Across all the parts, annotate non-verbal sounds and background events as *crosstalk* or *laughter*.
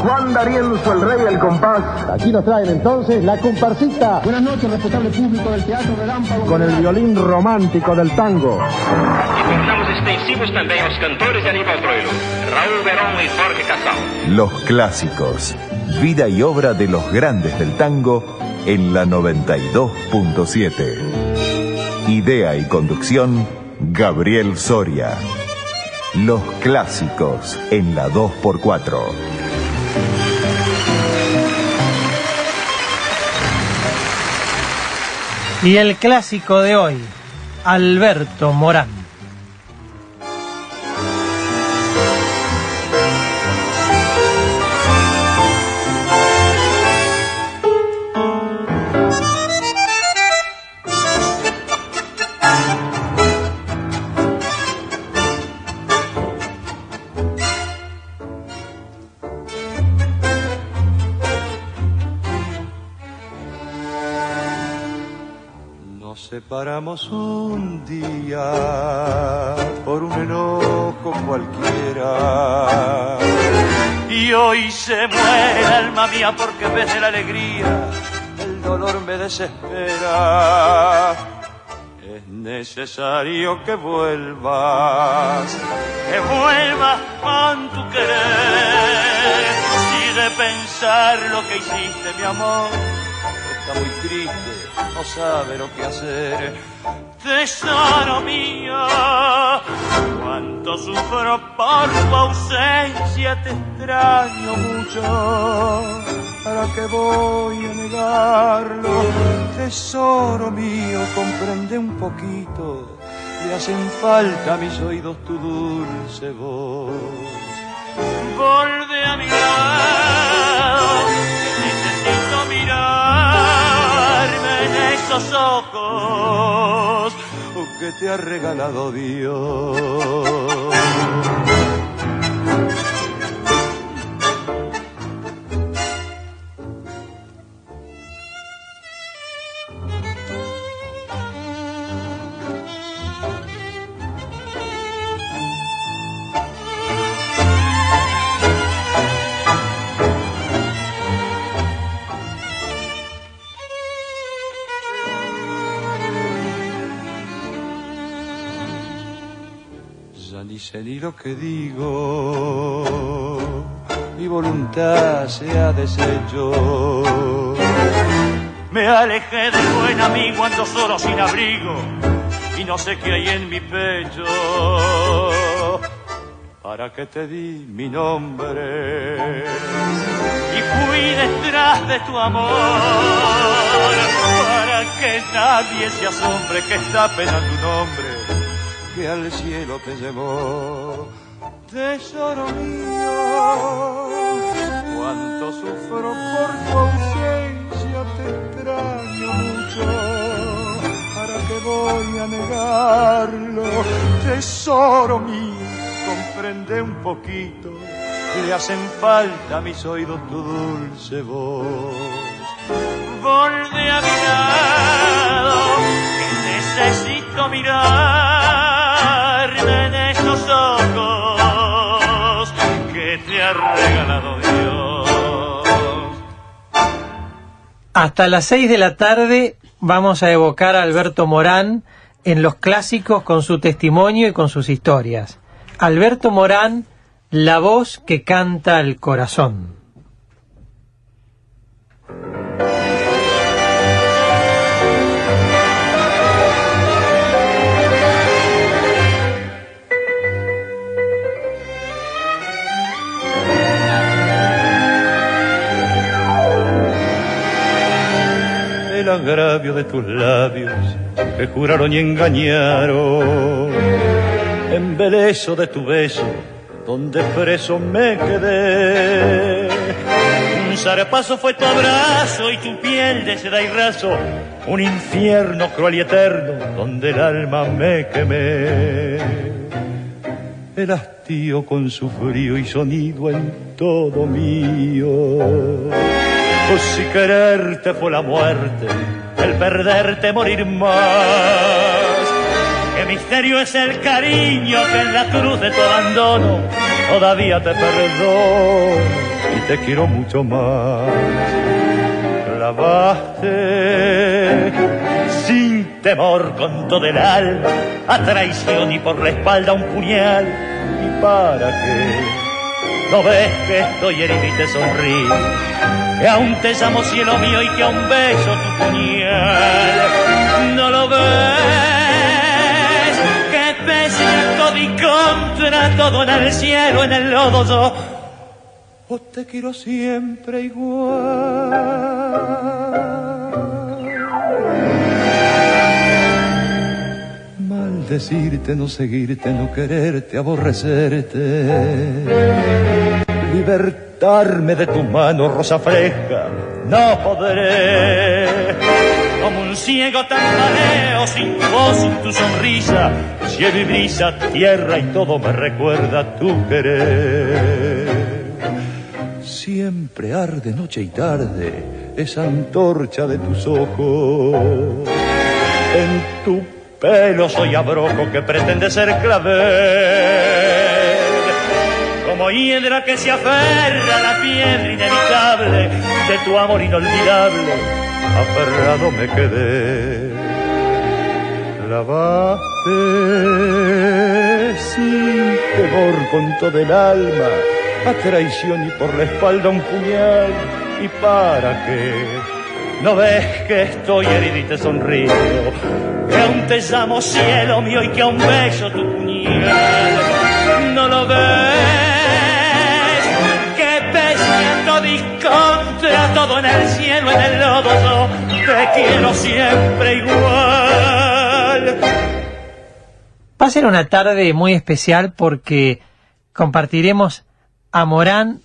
Juan D'Arienzo, el rey del compás. Aquí nos traen entonces la comparsita. Buenas noches, respetable público del Teatro Relámpago. Con el violín romántico del tango. E tornamos extensivos também aos cantores de Aníbal Troilo, Raúl Verón y Jorge Casal. Los clásicos. Vida y obra de los grandes del tango en la 92.7. Idea y conducción, Gabriel Soria. Los clásicos en la 2x4. Y el clásico de hoy, Alberto Morán. Nos separamos un día por un enojo cualquiera. Y hoy se muere alma mía porque en vez de la alegría el dolor me desespera. Es necesario que vuelvas, que vuelvas con tu querer. Y de pensar lo que hiciste, mi amor, está muy triste, no sabe lo que hacer. Tesoro mío, cuánto sufro por tu ausencia, te extraño mucho. ¿Para qué voy a negarlo? Tesoro mío, comprende un poquito, le hacen falta a mis oídos tu dulce voz. Volve a mi esos ojos que te ha regalado Dios. Ya ni lo que digo, mi voluntad se ha deshecho. Me alejé del buen amigo, ando solo sin abrigo y no sé qué hay en mi pecho. ¿Para qué te di mi nombre? Y fui detrás de tu amor para que nadie se asombre que está penando un hombre que al cielo te llevó. Tesoro mío, cuánto sufro por tu ausencia, te extraño mucho. ¿Para qué voy a negarlo? Tesoro mío, comprende un poquito, le hacen falta a mis oídos tu dulce voz. Volve a mi que necesito mirarme regalado Dios. Hasta las 6 de la tarde vamos a evocar a Alberto Morán en los clásicos con su testimonio y con sus historias. Alberto Morán, la voz que canta el corazón. Agravio de tus labios que juraron y engañaron. Embelezo de tu beso, donde preso me quedé. zarpazo fue tu abrazo y tu piel de seda y raso, un infierno cruel y eterno donde el alma me quemé. El hastío con su frío y sonido en todo mío. O si quererte fue la muerte, el perderte morir más. Qué misterio es el cariño que en la cruz de tu abandono todavía te perdono y te quiero mucho más. Clavaste sin temor con todo el alma a traición y por la espalda un puñal. ¿Y para qué? ¿No ves que estoy herido y te sonrío? Que aún te llamo cielo mío y que aún beso tu puñal. ¿No lo ves? Que a todo y contra todo en el cielo, en el lodo yo te quiero siempre igual. Maldecirte, no seguirte, no quererte, aborrecerte. Libertarme de tu mano, rosa fresca, no podré. Como un ciego tambaleo sin tu voz, sin tu sonrisa, cielo y brisa, tierra y todo me recuerda tu querer siempre arde noche y tarde esa antorcha de tus ojos. En tu pelo soy abrojo que pretende ser clavel. Como hiedra que se aferra a la piedra inevitable de tu amor inolvidable, aferrado me quedé. Lavaste sin temor con todo el alma a traición y por la espalda un puñal. ¿Y para qué? ¿No ves que estoy herido y te sonrío? Que aún te llamo cielo mío y que aún beso tu puñal. ¿No lo ves? Que pese todo y contra todo en el cielo, en el lodo, yo te quiero siempre igual. Va a ser una tarde muy especial porque compartiremos a Morán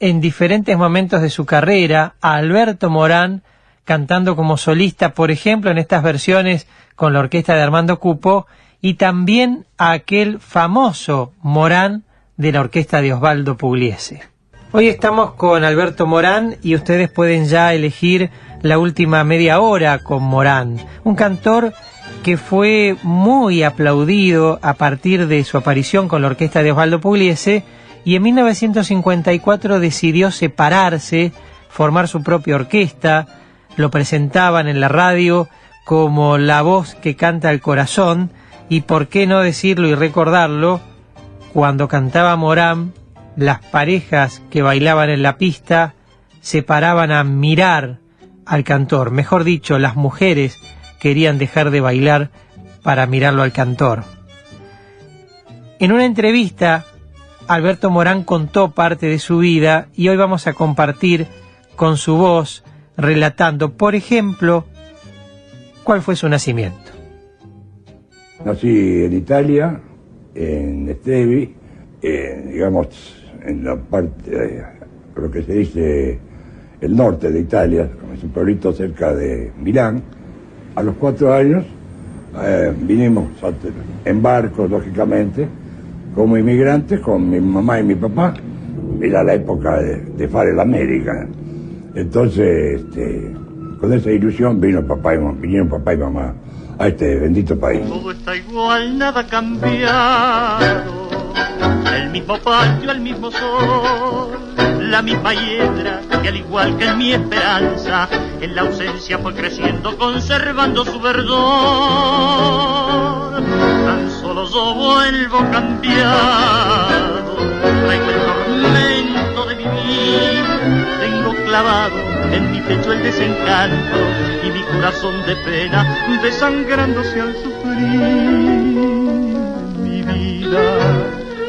en diferentes momentos de su carrera, a Alberto Morán cantando como solista, por ejemplo, en estas versiones con la orquesta de Armando Cupo, y también a aquel famoso Morán de la orquesta de Osvaldo Pugliese. Hoy estamos con Alberto Morán y ustedes pueden ya elegir la última media hora con Morán, un cantor que fue muy aplaudido a partir de su aparición con la orquesta de Osvaldo Pugliese y en 1954 decidió separarse, formar su propia orquesta, lo presentaban en la radio como la voz que canta el corazón, y por qué no decirlo y recordarlo, cuando cantaba Morán, las parejas que bailaban en la pista se paraban a mirar al cantor, mejor dicho, las mujeres querían dejar de bailar para mirarlo al cantor. En una entrevista Alberto Morán contó parte de su vida y hoy vamos a compartir con su voz relatando, por ejemplo, cuál fue su nacimiento. Nací en Italia, en Estevi, digamos, en la parte, lo que se dice, el norte de Italia, es un pueblito cerca de Milán. A los cuatro años eh, vinimos en barco, lógicamente, como inmigrantes con mi mamá y mi papá. Era la época de, de Fare América. Entonces, este, con esa ilusión vino papá y, vinieron papá y mamá a este bendito país. Todo está igual, nada cambiado. El mismo patio, el mismo sol, la misma hiedra que al igual que en mi esperanza, en la ausencia fue creciendo, conservando su verdor tan solo yo vuelvo cambiado, en mi pecho el desencanto y mi corazón de pena desangrándose al sufrir. Mi vida,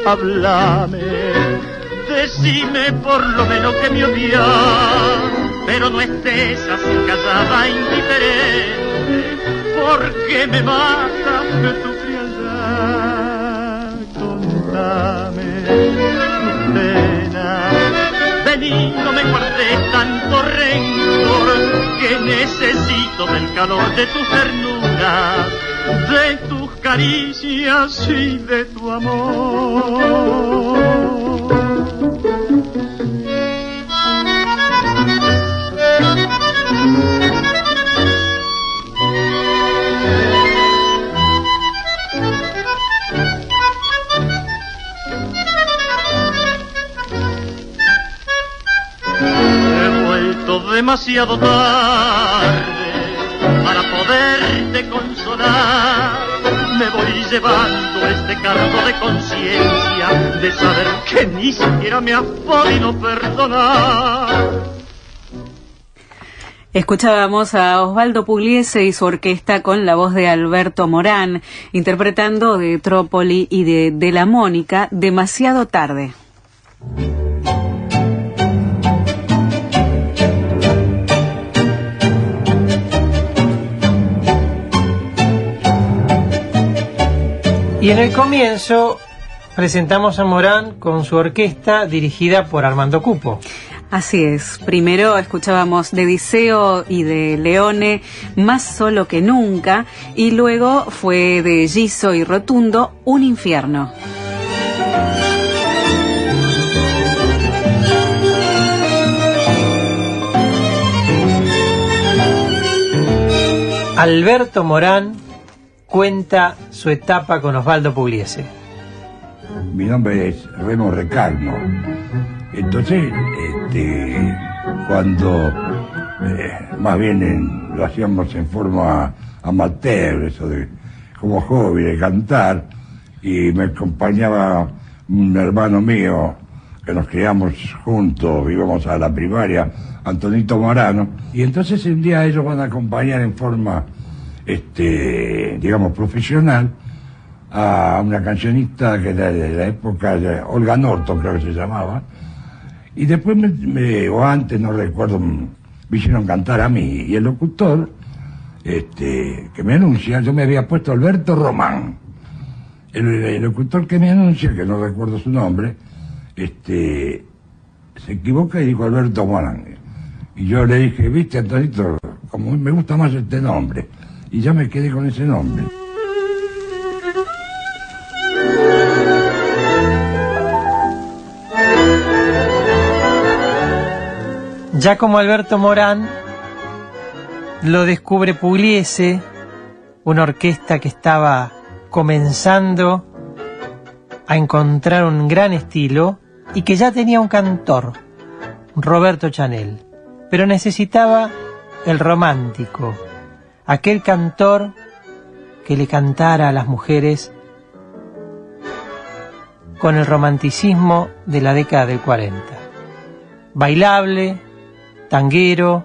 háblame, decime por lo menos que me odias, pero no estés así callada, indiferente, porque me mata tu frialdad. Contame no me guardes tanto rencor, que necesito del calor de tus ternuras, de tus caricias y de tu amor. Demasiado tarde para poderte consolar. Me voy llevando este cargo de conciencia de saber que ni siquiera me has podido perdonar. Escuchábamos a Osvaldo Pugliese y su orquesta con la voz de Alberto Morán, interpretando de Trópoli y de, de la Mónica demasiado tarde. Y en el comienzo presentamos a Morán con su orquesta dirigida por Armando Cupo. Así es. Primero escuchábamos de Diceo y de Leone, Más solo que nunca, y luego fue de Giso y Rotundo, Un infierno. Alberto Morán cuenta su etapa con Osvaldo Pugliese. Mi nombre es Remo Recarno. Entonces, este, cuando eh, más bien lo hacíamos en forma amateur, eso de como hobby de cantar, y me acompañaba un hermano mío que nos criamos juntos, íbamos a la primaria, Antonito Morano, y entonces un día ellos van a acompañar en forma este, digamos, profesional a una cancionista que era de la época Olga Norton, creo que se llamaba, y después, me, o antes, no recuerdo, me hicieron cantar a mí, y el locutor, este, que me anuncia, yo me había puesto Alberto Román, el, locutor que me anuncia, que no recuerdo su nombre, este, se equivoca y dijo Alberto Morán. Y yo le dije, viste, Antonito, como me gusta más este nombre y ya me quedé con ese nombre. Ya como Alberto Morán lo descubre Pugliese, una orquesta que estaba comenzando a encontrar un gran estilo y que ya tenía un cantor, Roberto Chanel, pero necesitaba el romántico, aquel cantor que le cantara a las mujeres con el romanticismo de la década del 40. Bailable, tanguero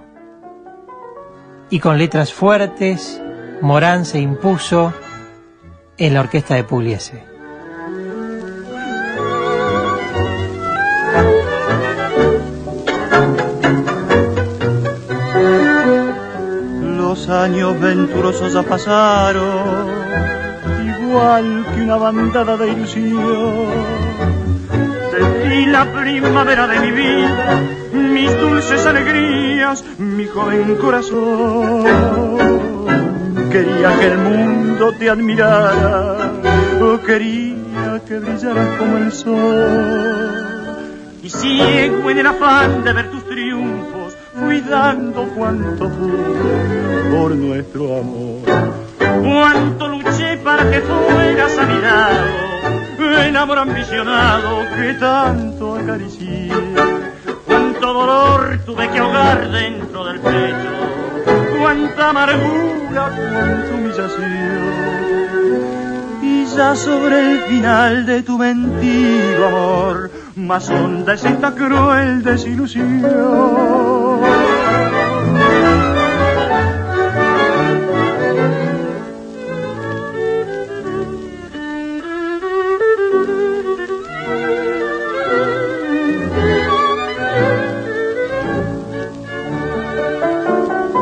y con letras fuertes, Morán se impuso en la orquesta de Pugliese. Años venturosos ya pasaron, igual que una bandada de ilusión. Sentí la primavera de mi vida, mis dulces alegrías, mi joven corazón. Quería que el mundo te admirara, o quería que brillaras como el sol. Y ciego en el afán de ver tus triunfos, fui dando cuanto pude por nuestro amor. Cuánto luché para que fueras a mi lado, el amor ambicionado que tanto acaricié. Cuánto dolor tuve que ahogar dentro del pecho, cuánta amargura, cuánta humillación. Y ya sobre el final de tu mentido amor, más honda es esta cruel desilusión.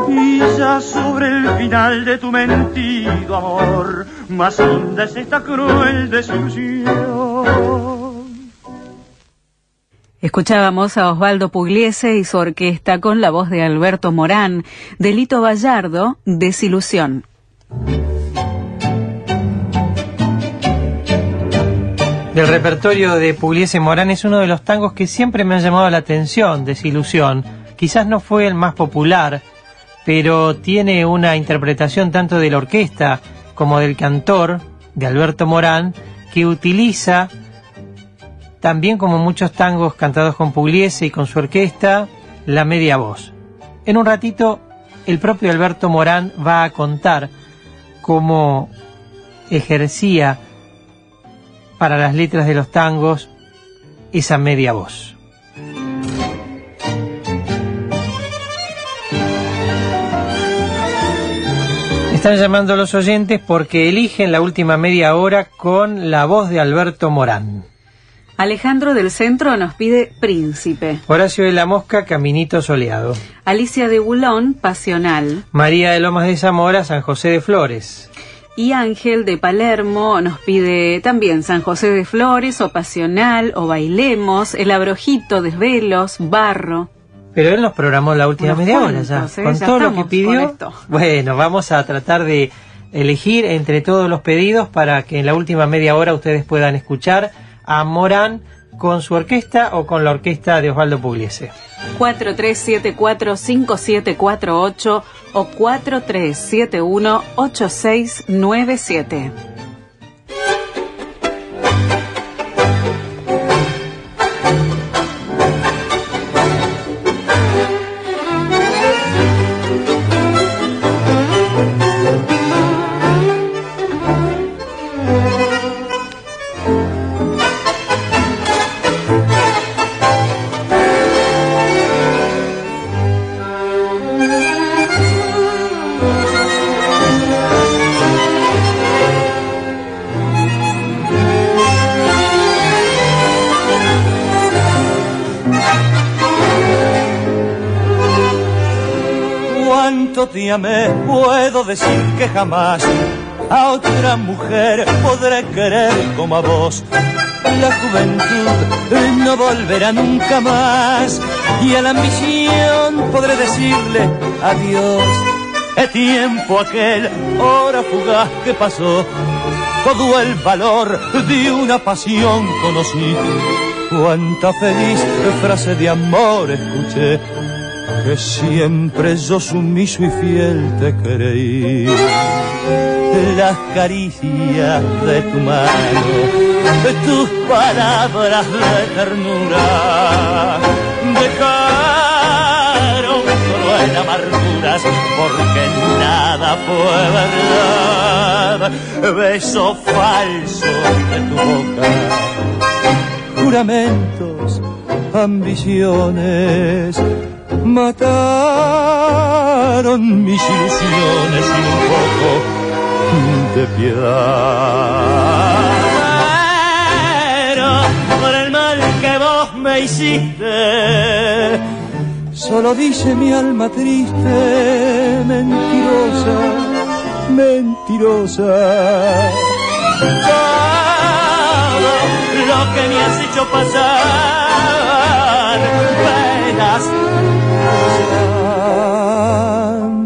Y ya sobre el final de tu mentido amor, más honda es esta cruel desilusión. Escuchábamos a Osvaldo Pugliese y su orquesta con la voz de Alberto Morán, Delito Gallardo, Desilusión. Del repertorio de Pugliese Morán es uno de los tangos que siempre me ha llamado la atención, Desilusión. Quizás no fue el más popular, pero tiene una interpretación tanto de la orquesta como del cantor, de Alberto Morán, que utiliza también como muchos tangos cantados con Pugliese y con su orquesta, la media voz. En un ratito, el propio Alberto Morán va a contar cómo ejercía para las letras de los tangos esa media voz. Están llamando a los oyentes porque eligen la última media hora con la voz de Alberto Morán. Alejandro del Centro nos pide Príncipe. Horacio de la Mosca, Caminito Soleado. Alicia de Bulón, Pasional. María de Lomas de Zamora, San José de Flores. Y Ángel de Palermo nos pide también San José de Flores, o Pasional, o Bailemos, El Abrojito, Desvelos, Barro. Pero él nos programó la última Unos media hora ya. ¿eh? Con Ya todo lo que pidió. *laughs* Bueno, vamos a tratar de elegir entre todos los pedidos para que en la última media hora ustedes puedan escuchar a Morán con su orquesta o con la orquesta de Osvaldo Pugliese. 4374-5748 o 4371-8697. Puedo decir que jamás a otra mujer podré querer como a vos. La juventud no volverá nunca más y a la ambición podré decirle adiós. El tiempo aquel, hora fugaz que pasó, todo el valor de una pasión conocí. Cuánta feliz frase de amor escuché que siempre yo sumiso y fiel te creí. Las caricias de tu mano, tus palabras de ternura, dejaron en amarguras, porque nada fue verdad. Beso falso de tu boca, juramentos, ambiciones mataron mis ilusiones sin un poco de piedad. Pero por el mal que vos me hiciste, solo dice mi alma triste, mentirosa, mentirosa. Todo lo que me has hecho pasar, penas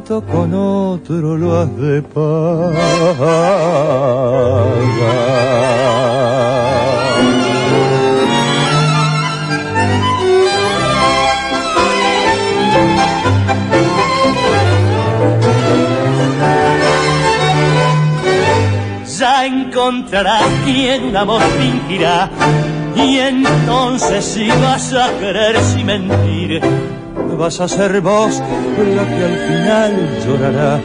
tanto con otro lo has de pagar. Ya encontrarás quien un amor fingirá y entonces si vas a querer sin mentir vas a ser vos la que al final llorará.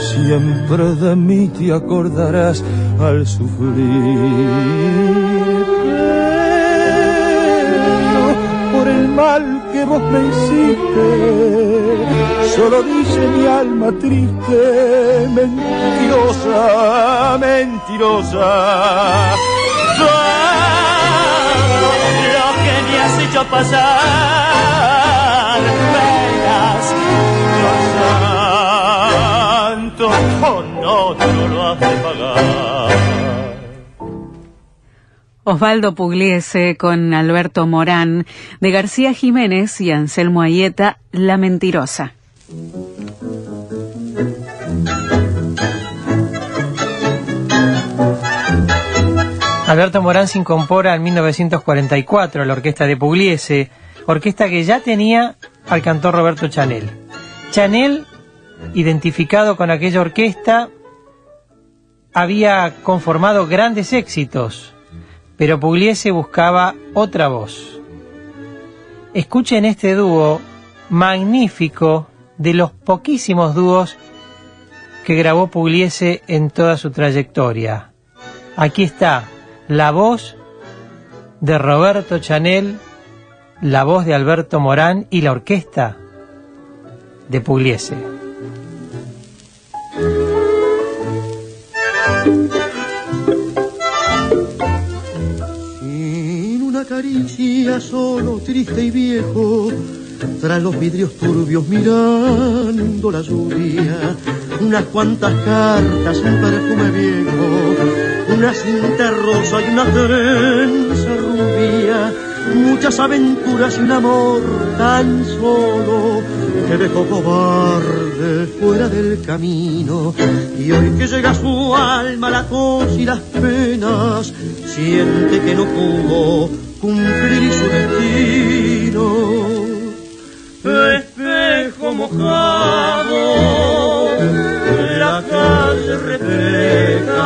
Siempre de mí te acordarás al sufrir. Pero por el mal que vos me hiciste, solo dice mi alma triste, mentirosa, mentirosa. Lo que me has hecho pasar penas santo con otro lo has de pagar Osvaldo Pugliese con Alberto Morán, de García Jiménez y Anselmo Ayeta, La Mentirosa. Alberto Morán se incorpora en 1944 a la orquesta de Pugliese, orquesta que ya tenía al cantor Roberto Chanel. Chanel, identificado con aquella orquesta, había conformado grandes éxitos, pero Pugliese buscaba otra voz. Escuchen este dúo magnífico de los poquísimos dúos que grabó Pugliese en toda su trayectoria. Aquí está la voz de Roberto Chanel, la voz de Alberto Morán y la orquesta de Pugliese. Sin una caricia solo, triste y viejo, tras los vidrios turbios mirando la lluvia, unas cuantas cartas, un perfume viejo, una cinta rosa y una trenza rubia, muchas aventuras y un amor tan solo que dejó cobarde fuera del camino. Y hoy que llega su alma la tos y las penas, siente que no pudo cumplir su destino. Espejo mojado, la calle refleja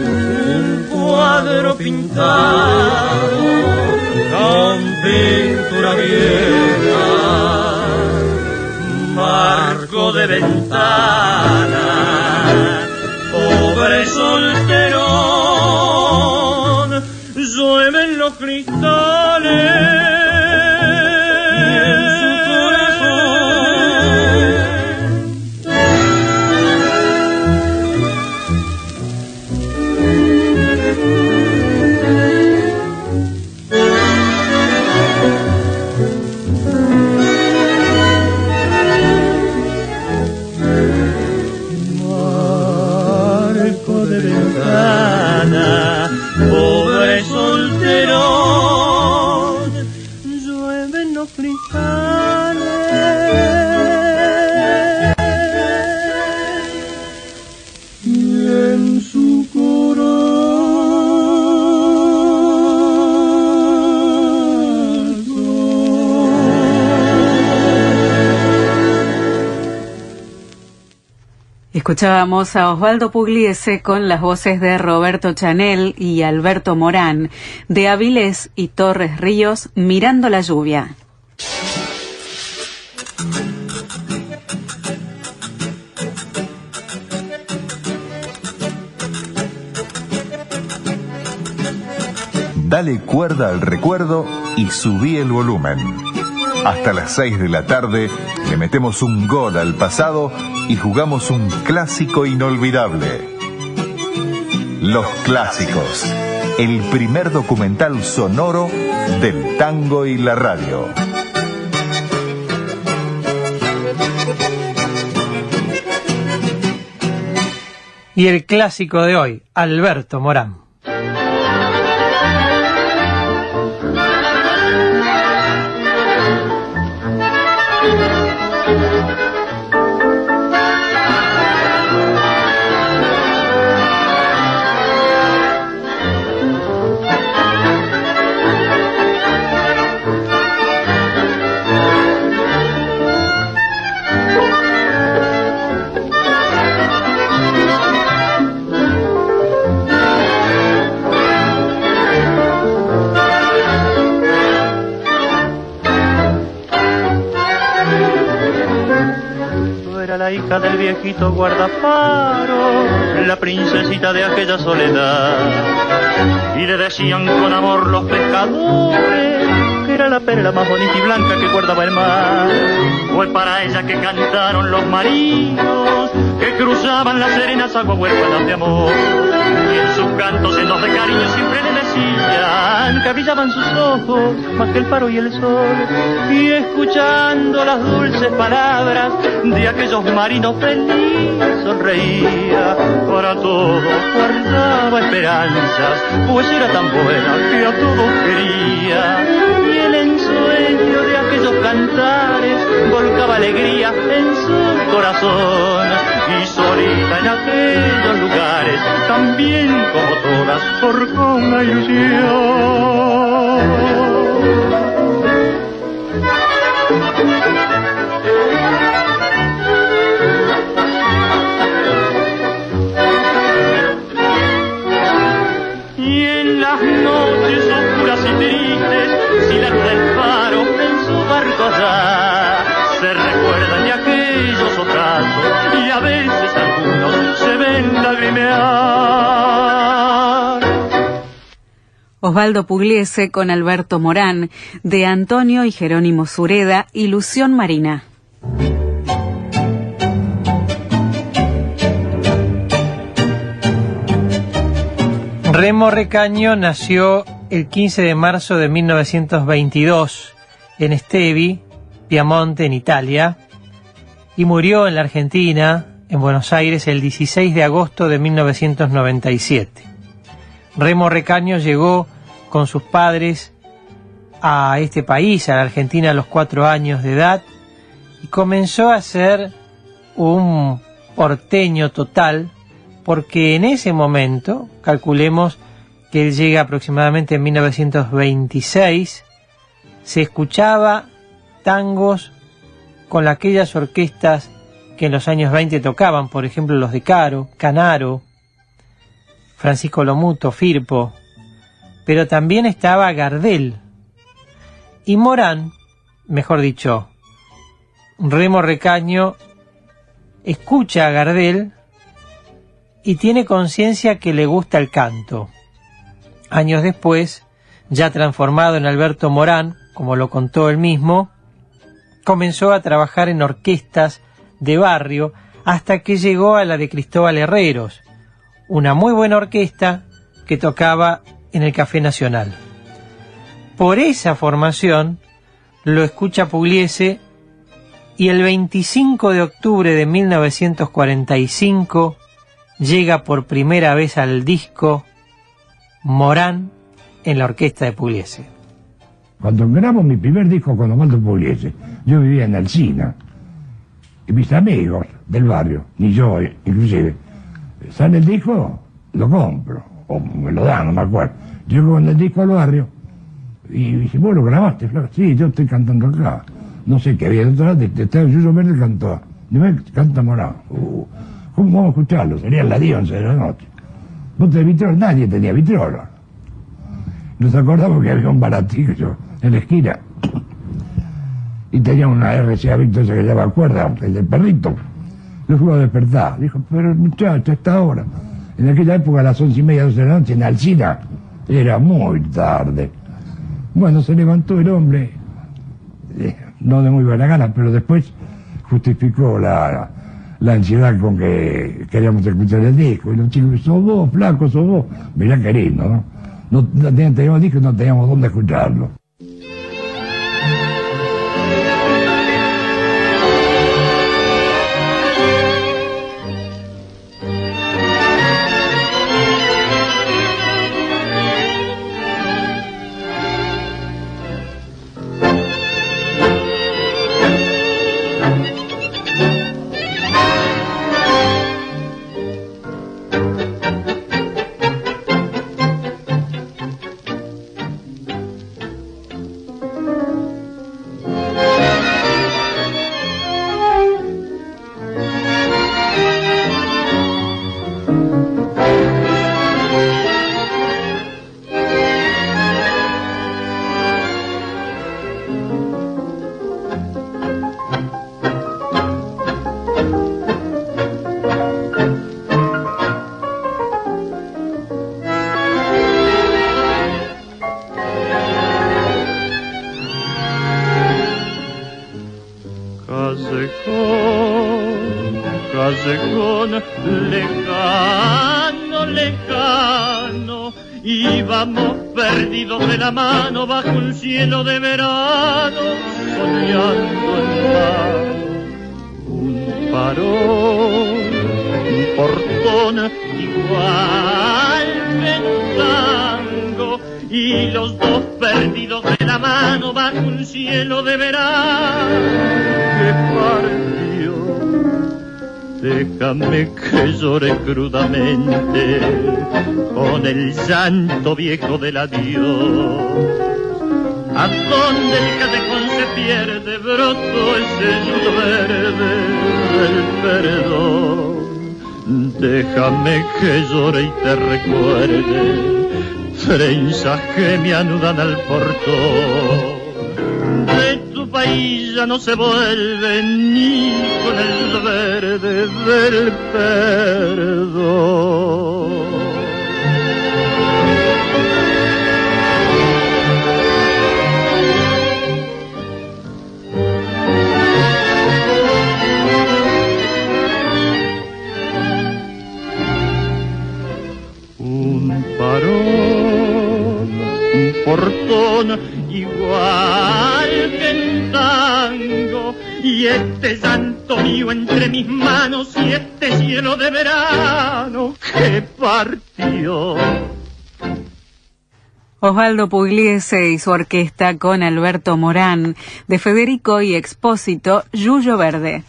un cuadro pintado con pintura vieja, marco de ventana, pobre solterón, llueven los cristales. Escuchábamos a Osvaldo Pugliese con las voces de Roberto Chanel y Alberto Morán, de Avilés y Torres Ríos, Mirando la lluvia. Dale cuerda al recuerdo y subí el volumen. Hasta las 6 de la tarde le metemos un gol al pasado y jugamos un clásico inolvidable. Los clásicos. El primer documental sonoro del tango y la radio. Y el clásico de hoy, Alberto Morán. Del viejito guardaparo, la princesita de aquella soledad. Y le decían con amor los pescadores que era la perla más bonita y blanca que guardaba el mar. Fue para ella que cantaron los marinos que cruzaban las serenas aguas huérfanas de amor. En sus cantos en de cariño siempre le decían que brillaban sus ojos más que el faro y el sol. Y escuchando las dulces palabras de aquellos marinos felices sonreía para todos guardaba esperanzas pues era tan buena que a todos quería volcaba alegría en su corazón. Y solita en aquellos lugares también como todas forjó una ilusión Osvaldo Pugliese con Alberto Morán, de Antonio y Jerónimo Sureda, Ilusión Marina. Remo Recaño nació el 15 de marzo de 1922 en Estevi, Piamonte, en Italia, y murió en la Argentina, en Buenos Aires, el 16 de agosto de 1997. Remo Recaño llegó con sus padres a este país, a la Argentina, a los cuatro años de edad, y comenzó a ser un porteño total, porque en ese momento, calculemos que él llega aproximadamente en 1926, se escuchaba tangos con aquellas orquestas que en los años 20 tocaban, por ejemplo los de Caro, Canaro, Francisco Lomuto, Firpo, pero también estaba Gardel. Y Morán, mejor dicho, Remo Recaño, escucha a Gardel y tiene conciencia que le gusta el canto. Años después, ya transformado en Alberto Morán, como lo contó él mismo, comenzó a trabajar en orquestas de barrio hasta que llegó a la de Cristóbal Herreros, una muy buena orquesta que tocaba en el Café Nacional. Por esa formación lo escucha Pugliese y el 25 de octubre de 1945 llega por primera vez al disco Morán en la orquesta de Pugliese. Cuando grabo mi primer disco con Osvaldo Pugliese, yo vivía en Alcina. Y mis amigos del barrio, ni yo inclusive, sale el disco, lo compro, o me lo dan, no me acuerdo. Llego con el disco al barrio y ¿vos lo grabaste, Sí, yo estoy cantando acá. No sé qué había detrás, de, de, Yuyo Verde cantó, me canta Morán. Uh, ¿Cómo vamos a escucharlo? Sería la 11 de la noche. ¿Vos tenés vitrol? Nadie tenía vitrol. Nos acordamos que había un baratillo en la esquina. Y tenía una RCA Victor que llama cuerda, el del perrito. Lo fue a despertar. Dijo, pero muchacho, esta ahora. En aquella época a las once y media, doce de la noche, en Alcina, era muy tarde. Bueno, se levantó el hombre, eh, no de muy buena gana, pero después justificó la, ansiedad con que queríamos escuchar el disco. Y los chicos, sos vos, flaco, sos vos. Mirá qué ¿no? No, no teníamos disco y no teníamos dónde escucharlo. Déjame que llore crudamente con el llanto viejo del adiós. A donde el cadejón se pierde, broto ese yudo verde del perdón. Déjame que llore y te recuerde, trenzas que me anudan al portón. De tu país ya no se vuelve ni verde del perdón. Un parón, un portón igual que el tango y este llanto mío entre mis manos y este cielo de verano que partió. Osvaldo Pugliese y su orquesta con Alberto Morán, de Federico y Expósito, Yuyo Verde.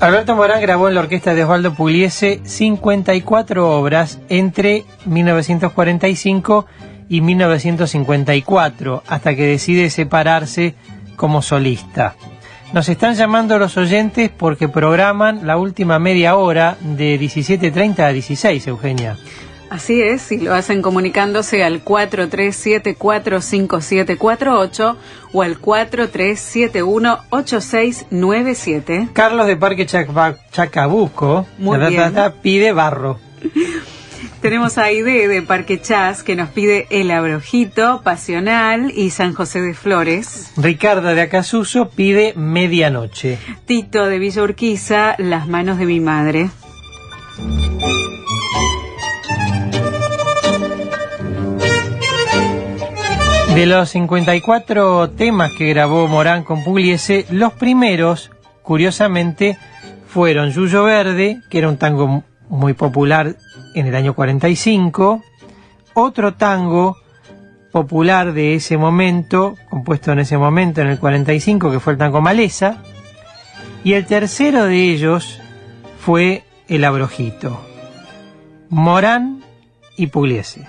Alberto Morán grabó en la orquesta de Osvaldo Pugliese 54 obras entre 1945 y 1954, hasta que decide separarse como solista. Nos están llamando los oyentes porque programan la última media hora de 17.30 a 16, Eugenia. Así es, y lo hacen comunicándose al 43745748 o al 43718697. Carlos de Parque Chaca- Chacabuco Muy pide barro. *laughs* Tenemos a Aide de Parque Chas que nos pide El Abrojito, Pasional y San José de Flores. Ricardo de Acasuso pide medianoche. Tito de Villa Urquiza, Las manos de mi madre. De los 54 temas que grabó Morán con Pugliese, los primeros, curiosamente, fueron Yuyo Verde, que era un tango mu- muy popular en el año 45, otro tango popular de ese momento, compuesto en ese momento en el 45, que fue el tango Maleza, y el tercero de ellos fue El Abrojito. Morán y Pugliese.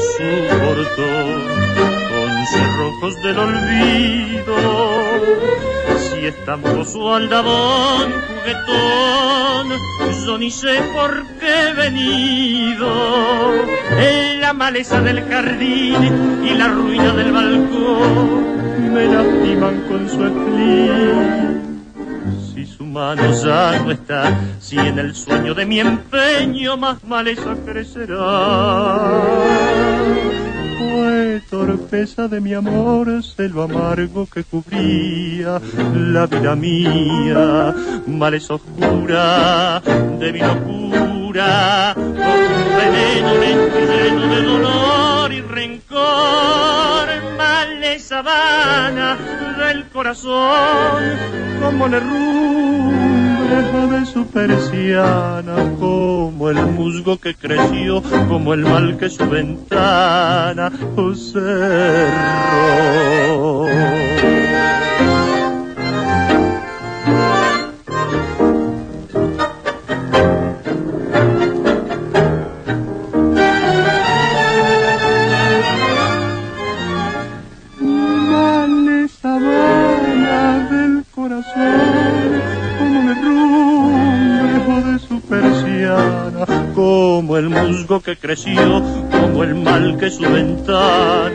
Su portón con cerrojos del olvido, si estamos su aldabón juguetón, yo ni sé por qué he venido. En la maleza del jardín y la ruina del balcón me lastiman con su espíritu. Si su mano ya no está, si en el sueño de mi más maleza crecerá. qué torpeza de mi amor sé lo amargo que cubría la vida mía, males oscura de mi locura, con un veneno lleno de dolor y rencor, males sabana del corazón, como le de su persiana, como el musgo que creció, como el mal que su ventana cerró. Como el musgo que creció, como el mal que su ventana.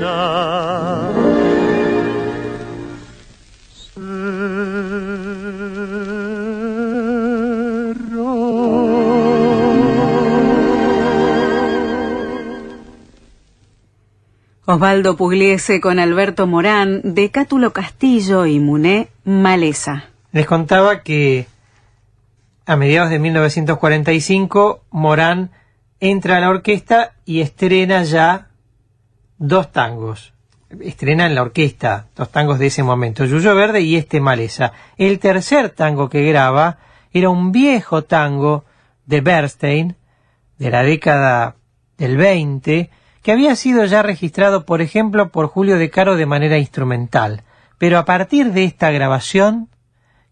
Osvaldo Pugliese con Alberto Morán, de Cátulo Castillo y Muné Maleza. Les contaba que a mediados de 1945, Morán entra a la orquesta y estrena ya dos tangos. Estrena en la orquesta dos tangos de ese momento, Yuyo Verde y este Maleza. El tercer tango que graba era un viejo tango de Bernstein, de la década del 20, que había sido ya registrado, por ejemplo, por Julio De Caro de manera instrumental. Pero a partir de esta grabación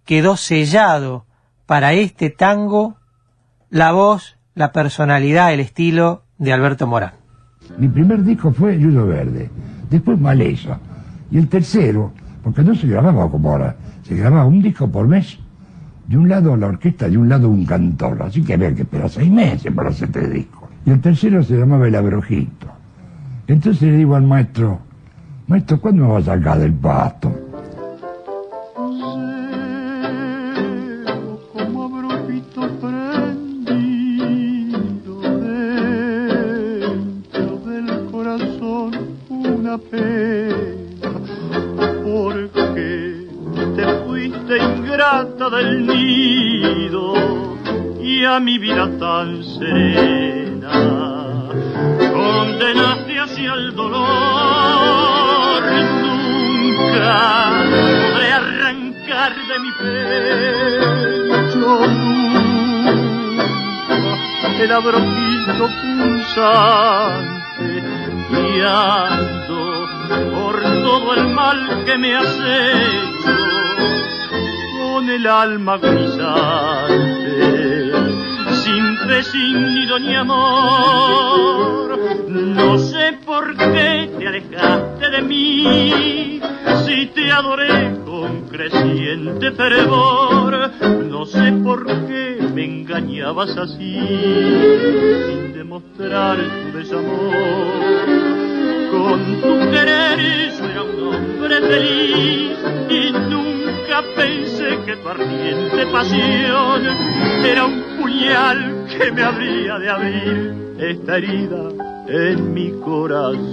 quedó sellado para este tango la voz, la personalidad, el estilo de Alberto Morán. Mi primer disco fue Yuyo Verde, después Maleza, y el tercero, porque no se grababa como ahora, se grababa un disco por mes, de un lado la orquesta, de un lado un cantor, así que había que esperar seis meses para hacer tres discos. Y el tercero se llamaba El Abrojito. Entonces le digo al maestro, maestro, ¿cuándo me va a sacar del pasto? Del nido y a mi vida tan serena. Condenaste hacia el dolor, nunca podré arrancar de mi pecho el abrojito pulsante y ando por todo el mal que me has hecho el alma agonizante, sin fe, ni amor. No sé por qué te alejaste de mí, si te adoré con creciente fervor. No sé por qué me engañabas así, sin demostrar tu desamor. Con tu querer yo era un hombre feliz y nunca pensé tu pasión era un puñal que me habría de abrir esta herida en mi corazón.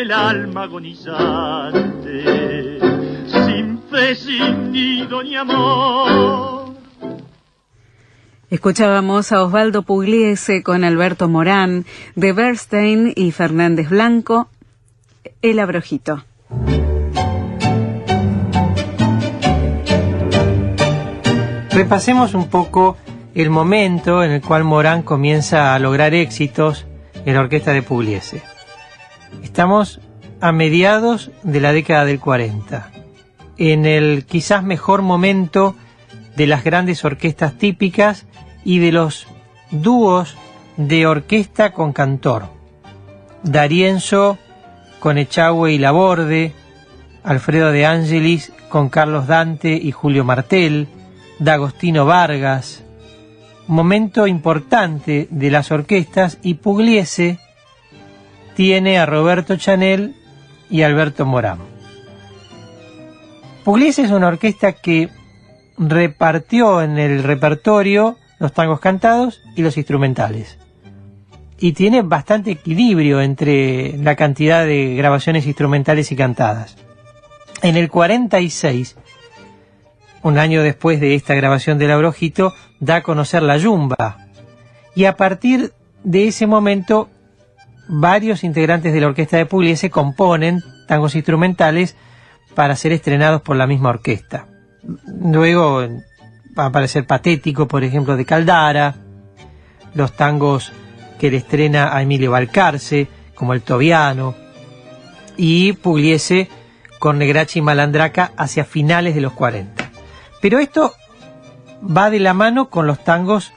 Con el alma agonizante, sin fe, sin nido ni amor. Escuchábamos a Osvaldo Pugliese con Alberto Morán, de Bernstein y Fernández Blanco, El Abrojito. Repasemos un poco el momento en el cual Morán comienza a lograr éxitos en la orquesta de Pugliese. Estamos a mediados de la década del 40, en el quizás mejor momento de las grandes orquestas típicas y de los dúos de orquesta con cantor. Darienzo con Echagüe y Laborde, Alfredo de Angelis con Carlos Dante y Julio Martel, D'Agostino Vargas, momento importante de las orquestas y Pugliese tiene a Roberto Chanel y Alberto Morán. Pugliese es una orquesta que repartió en el repertorio los tangos cantados y los instrumentales. Y tiene bastante equilibrio entre la cantidad de grabaciones instrumentales y cantadas. En el 46, un año después de esta grabación del Abrojito, da a conocer la Yumba. Y a partir de ese momento, varios integrantes de la orquesta de Pugliese componen tangos instrumentales para ser estrenados por la misma orquesta. Luego va a aparecer Patético, por ejemplo, de Caldara, los tangos que le estrena a Emilio Balcarce, como el Tobiano, y Pugliese con Negrachi y Malandraca hacia finales de los 40. Pero esto va de la mano con los tangos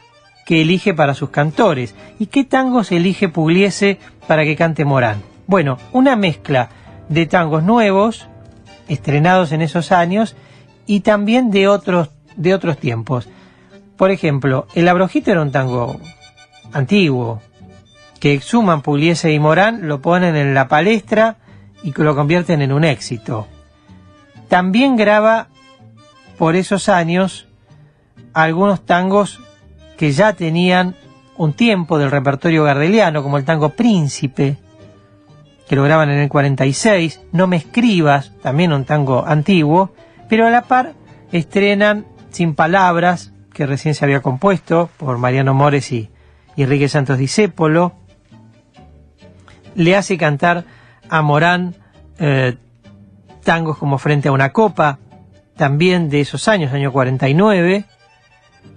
que elige para sus cantores. ¿Y qué tangos elige Pugliese para que cante Morán? Bueno, una mezcla de tangos nuevos, estrenados en esos años, y también de otros, de otros tiempos. Por ejemplo, El Abrojito era un tango antiguo, que exhuman Pugliese y Morán, lo ponen en la palestra y lo convierten en un éxito. También graba por esos años algunos tangos que ya tenían un tiempo del repertorio gardeliano, como el tango Príncipe, que lo graban en el 46, No me escribas, también un tango antiguo, pero a la par estrenan Sin Palabras, que recién se había compuesto por Mariano Mores y, Enrique Santos Discépolo. Le hace cantar a Morán eh, tangos como Frente a una copa, también de esos años, año 49,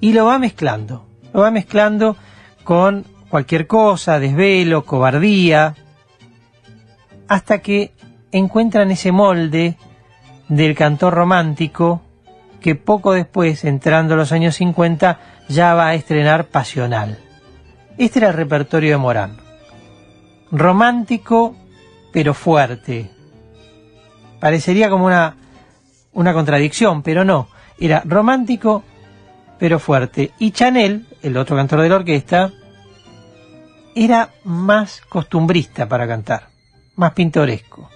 y lo va mezclando, lo va mezclando con cualquier cosa, desvelo, cobardía, hasta que encuentran ese molde del cantor romántico que poco después, entrando los años 50, ya va a estrenar Pasional. Este era el repertorio de Morán. Romántico, pero fuerte. Parecería como una, una contradicción, pero no. Era romántico, pero fuerte. Y Chanel, el otro cantor de la orquesta, era más costumbrista para cantar, más pintoresco.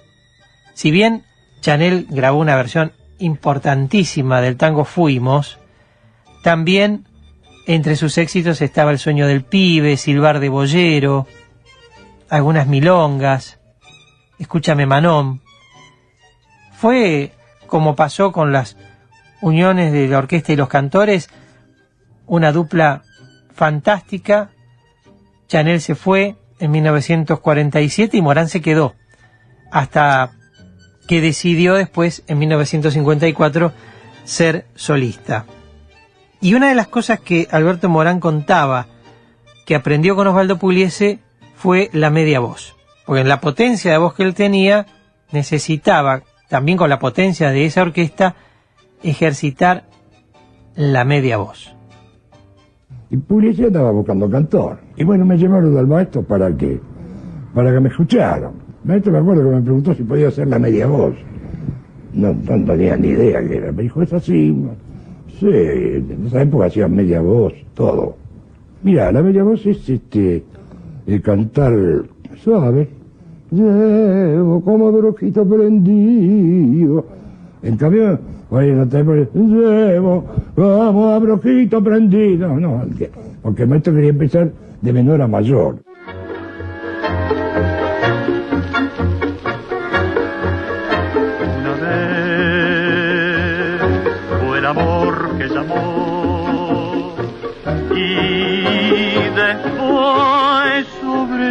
Si bien Chanel grabó una versión importantísima del tango Fuimos, también entre sus éxitos estaba El sueño del pibe, Silbar de Boyero, algunas milongas, Escúchame Manón. Fue como pasó con las uniones de la orquesta y los cantores, una dupla fantástica. Chanel se fue en 1947 y Morán se quedó hasta que decidió después, en 1954, ser solista. Y una de las cosas que Alberto Morán contaba que aprendió con Osvaldo Pugliese fue la media voz. Porque en la potencia de voz que él tenía, necesitaba, también con la potencia de esa orquesta, ejercitar la media voz. Y Pugliese estaba buscando cantor. Y bueno, me llamaron al maestro para que, para que me escucharan. Maestro me acuerdo que me preguntó si podía hacer la media voz. No, no tenía ni idea que era. Me dijo, es así. Sí, en esa época hacía media voz, todo. Mira, la media voz es este, el cantar suave. Llevo como brujito prendido. En cambio, bueno, te llevo como brujito prendido. No, porque el maestro quería empezar de menor a mayor.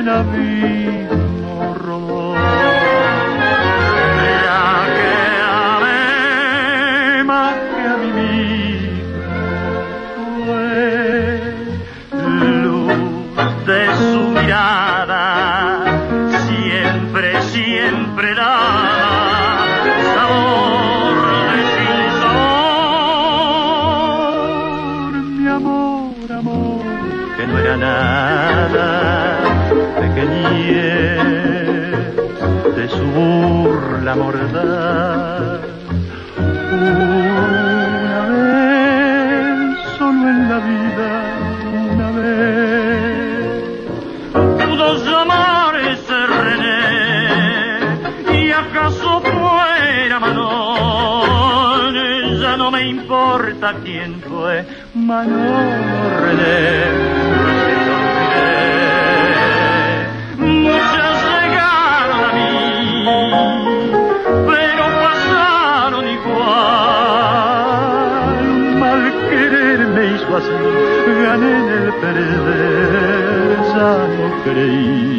la vida siempre, siempre daba sabor de sin sabor, mi amor, amor, que no era nada de su burla mordaz. Quién fue Manolo René. Muchas llegaron a mí, pero pasaron igual. Mal querer me hizo así, gané en el perder, ya no creí.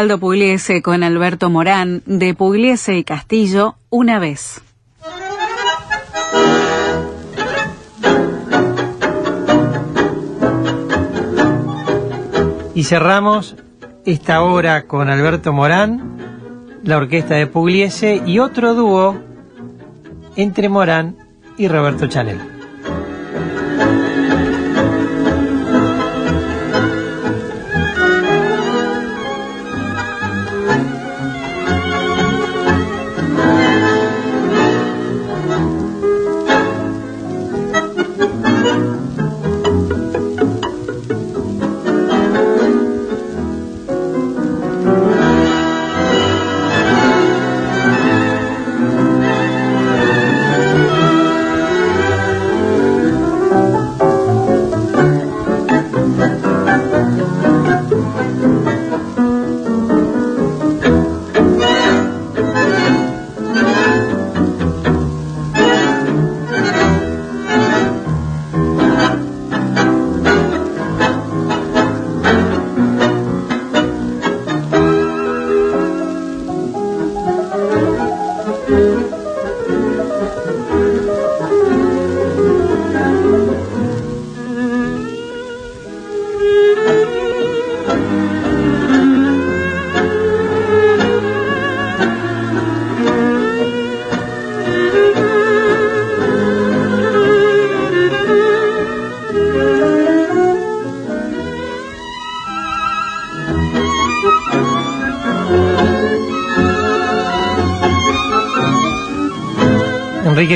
Osvaldo Pugliese con Alberto Morán, de Pugliese y Castillo, una vez. Y cerramos esta hora con Alberto Morán, la orquesta de Pugliese y otro dúo entre Morán y Roberto Chanel.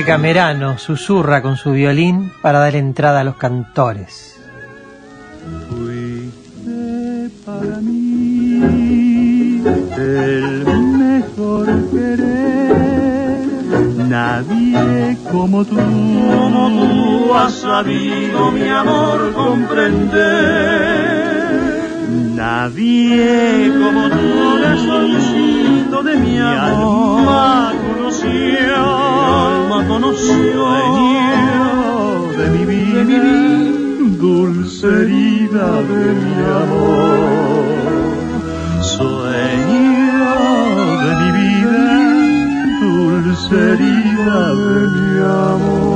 Camerano susurra con su violín para dar entrada a los cantores. Fuiste para mí el mejor querer. Nadie como tú, como tú has sabido mi amor comprender. Nadie como tú, el solcito de mi alma conoció, alma conoció, Sueño de mi vida, dulce herida de mi amor. Sueño de mi vida, dulce herida de mi amor.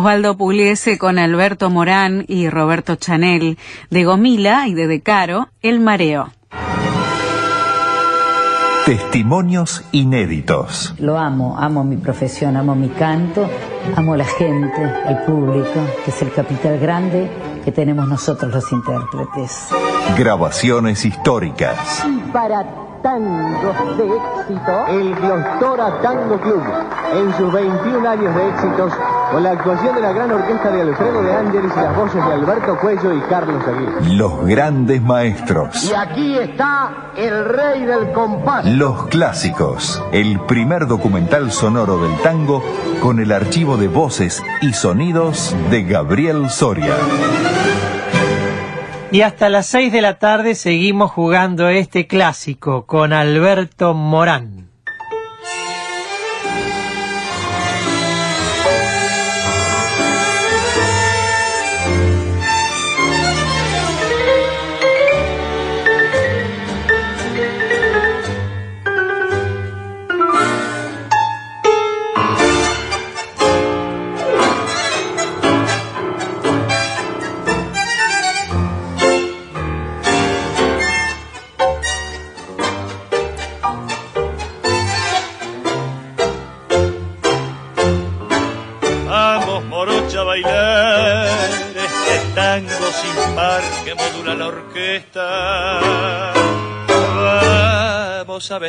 Osvaldo Pugliese con Alberto Morán y Roberto Chanel, de Gomila y de Decaro, El Mareo. Testimonios inéditos. Lo amo, amo mi profesión, amo mi canto, amo la gente, el público, que es el capital grande que tenemos nosotros los intérpretes. Grabaciones históricas. Y para tangos de éxito. El Glostora Tango Club, en sus 21 años de éxitos, con la actuación de la gran orquesta de Alfredo de Ángeles y las voces de Alberto Cuello y Carlos Aguirre. Los grandes maestros. Y aquí está el rey del compás. Los clásicos. El primer documental sonoro del tango con el archivo de voces y sonidos de Gabriel Soria. Y hasta las 6 de la tarde seguimos jugando este clásico con Alberto Morán.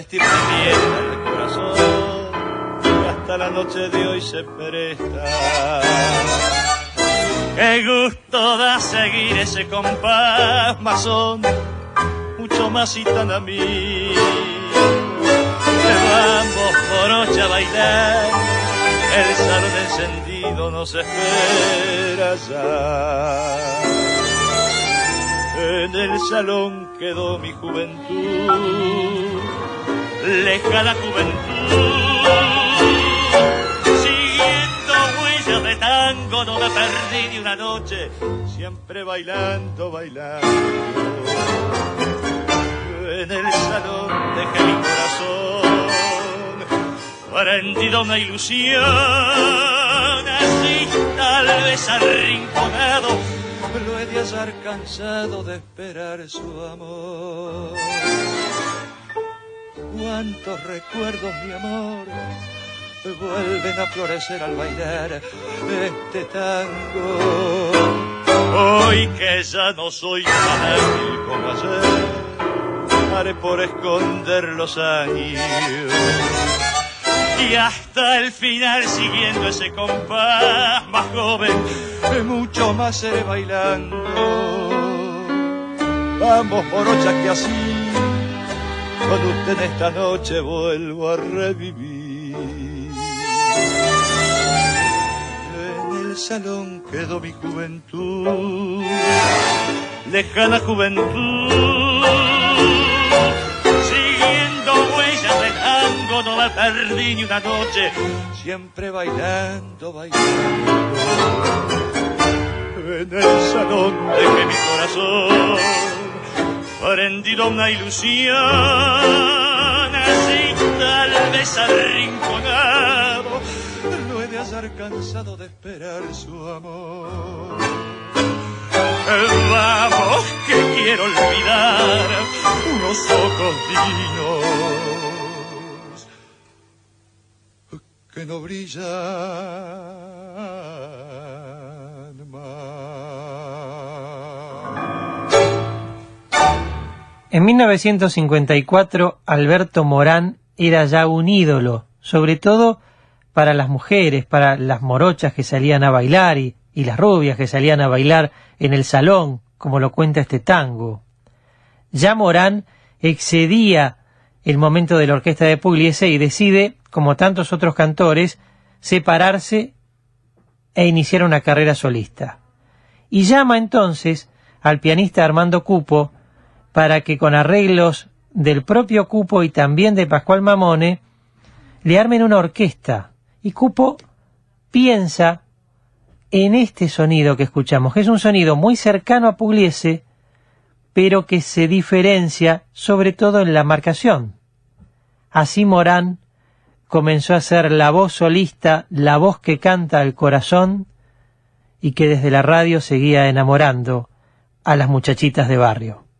Vestir de el corazón que hasta la noche de hoy se presta. Qué gusto da seguir ese compás masón, mucho más y tan a mí. Vamos, morocha, a bailar el salón encendido nos espera ya. En el salón quedó mi juventud, lejana juventud. Siguiendo huellas de tango no me perdí ni una noche, siempre bailando, bailando. En el salón dejé mi corazón prendido una ilusión, así tal vez arrinconado, lo he de cansado de esperar su amor. Cuántos recuerdos, mi amor, vuelven a florecer al bailar este tango. Hoy que ya no soy tan ágil como ayer, haré por esconder los años y hasta el final siguiendo ese compás más joven, mucho más seré bailando. Vamos, morocha, que así con usted en esta noche vuelvo a revivir. En el salón quedó mi juventud, lejana juventud siguiendo huellas de tango no me perdí ni una noche, siempre bailando, bailando. En el salón dejé mi corazón, prendido una ilusión, así tal vez arrinconado, lo he de hallar cansado de esperar su amor. Vamos, que quiero olvidar unos ojos divinos que no brillan En 1954, Alberto Morán era ya un ídolo, sobre todo para las mujeres, para las morochas que salían a bailar y, las rubias que salían a bailar en el salón, como lo cuenta este tango. Ya Morán excedía el momento de la orquesta de Pugliese y decide, como tantos otros cantores, separarse e iniciar una carrera solista. Y llama entonces al pianista Armando Cupo para que con arreglos del propio Cupo y también de Pascual Mamone le armen una orquesta. Y Cupo piensa en este sonido que escuchamos, que es un sonido muy cercano a Pugliese, pero que se diferencia sobre todo en la marcación. Así Morán comenzó a ser la voz solista, la voz que canta al corazón y que desde la radio seguía enamorando a las muchachitas de barrio.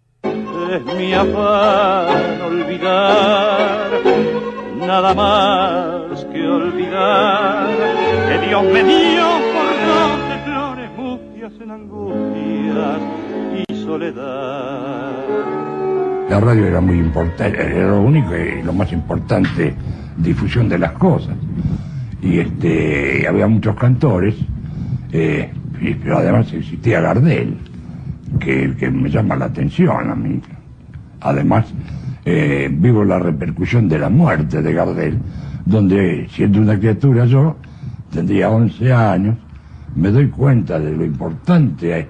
Es mi afán olvidar, nada más que olvidar que Dios me dio por de flores mustias en angustias y soledad. la radio era muy importante, era lo único y lo más importante, difusión de las cosas. Y este, había muchos cantores, eh, pero además existía Gardel, que, que me llama la atención a mí. Además, eh, vivo la repercusión de la muerte de Gardel, donde siendo una criatura yo, tendría 11 años, me doy cuenta de lo importante,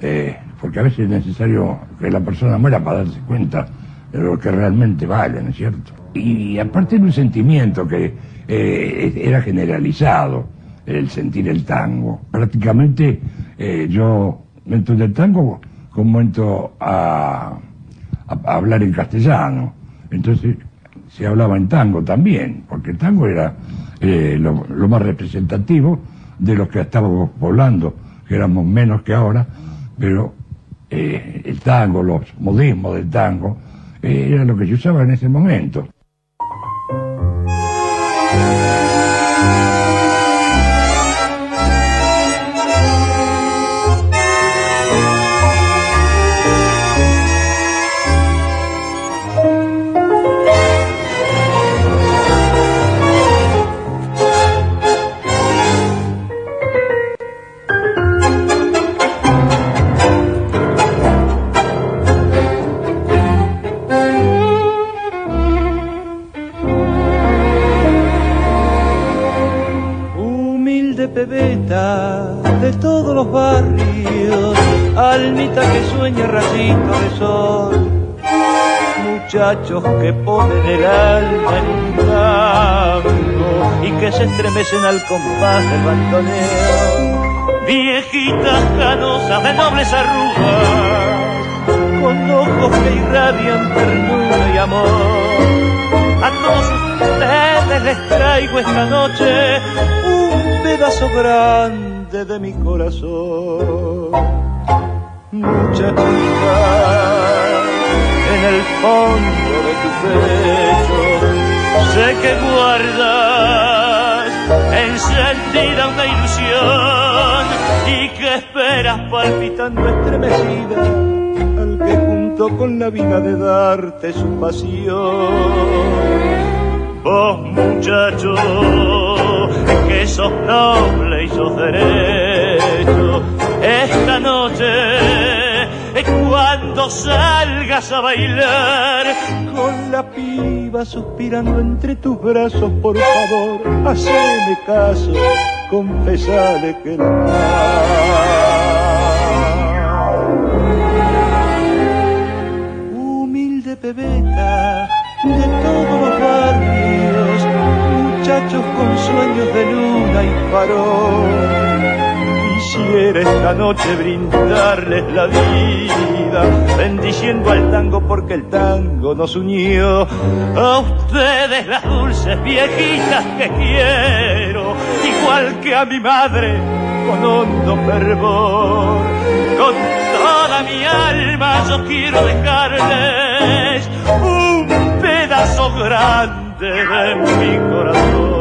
eh, porque a veces es necesario que la persona muera para darse cuenta de lo que realmente vale, ¿no es cierto? Y aparte de un sentimiento que eh, era generalizado, el sentir el tango. Prácticamente eh, yo entro en el tango como entro a, hablar en castellano. Entonces se hablaba en tango también, porque el tango era eh, lo, lo más representativo de los que estábamos poblando, que éramos menos que ahora, pero eh, el tango, los modismos del tango, eh, era lo que se usaba en ese momento. Los barrios, almita que sueña rayito de sol, muchachos que ponen el alma en un tango y que se estremecen al compás del bandoneo, viejitas canosas de nobles arrugas, con ojos que irradian ternura y amor. A todos ustedes les traigo esta noche un pedazo grande de mi corazón. Muchachita, en el fondo de tu pecho, sé que guardas encendida una ilusión y que esperas palpitando estremecida al que junto con la vida de darte su pasión. Vos muchacho, que sos noble y sos derecho, esta noche cuando salgas a bailar con la piba suspirando entre tus brazos, por favor, haceme caso, confesale que la humilde pebeta de todos los barrios, muchachos con sueños de luna y farol. Quisiera esta noche brindarles la vida, bendiciendo al tango porque el tango nos unió. A ustedes las dulces viejitas que quiero, igual que a mi madre, con hondo fervor. Con toda mi alma yo quiero dejarles grande de mi corazón.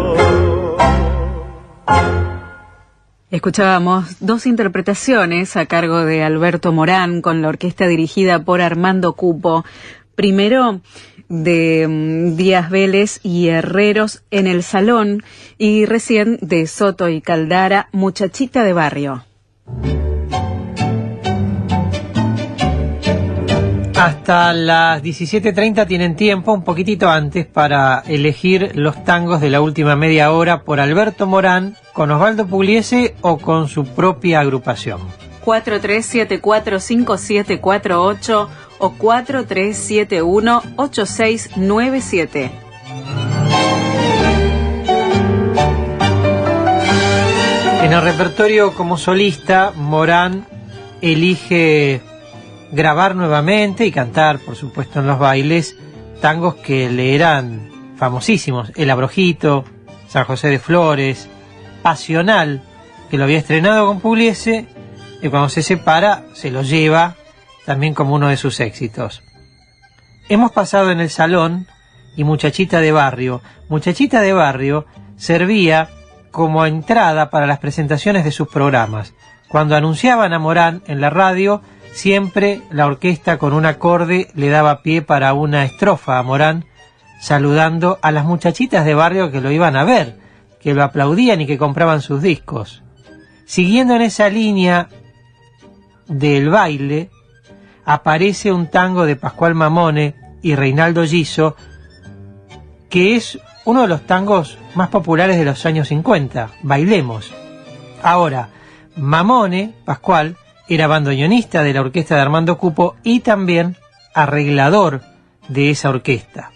Escuchábamos dos interpretaciones a cargo de Alberto Morán con la orquesta dirigida por Armando Cupo. Primero de mm, Díaz Vélez y Herreros en el Salón y recién de Soto y Caldara, Muchachita de Barrio. Hasta las 17.30 tienen tiempo, un poquitito antes, para elegir los tangos de la última media hora por Alberto Morán, con Osvaldo Pugliese o con su propia agrupación. 43745748 o 43718697. En el repertorio como solista, Morán elige grabar nuevamente y cantar, por supuesto, en los bailes, tangos que le eran famosísimos. El Abrojito, San José de Flores, Pasional, que lo había estrenado con Pugliese, y cuando se separa se lo lleva también como uno de sus éxitos. Hemos pasado en el salón y Muchachita de Barrio. Muchachita de Barrio servía como entrada para las presentaciones de sus programas. Cuando anunciaban a Morán en la radio, Siempre la orquesta con un acorde le daba pie para una estrofa a Morán, saludando a las muchachitas de barrio que lo iban a ver, que lo aplaudían y que compraban sus discos. Siguiendo en esa línea del baile, aparece un tango de Pascual Mamone y Reinaldo Giso, que es uno de los tangos más populares de los años 50, Bailemos. Ahora, Mamone, Pascual, era bandoneonista de la orquesta de Armando Cupo y también arreglador de esa orquesta.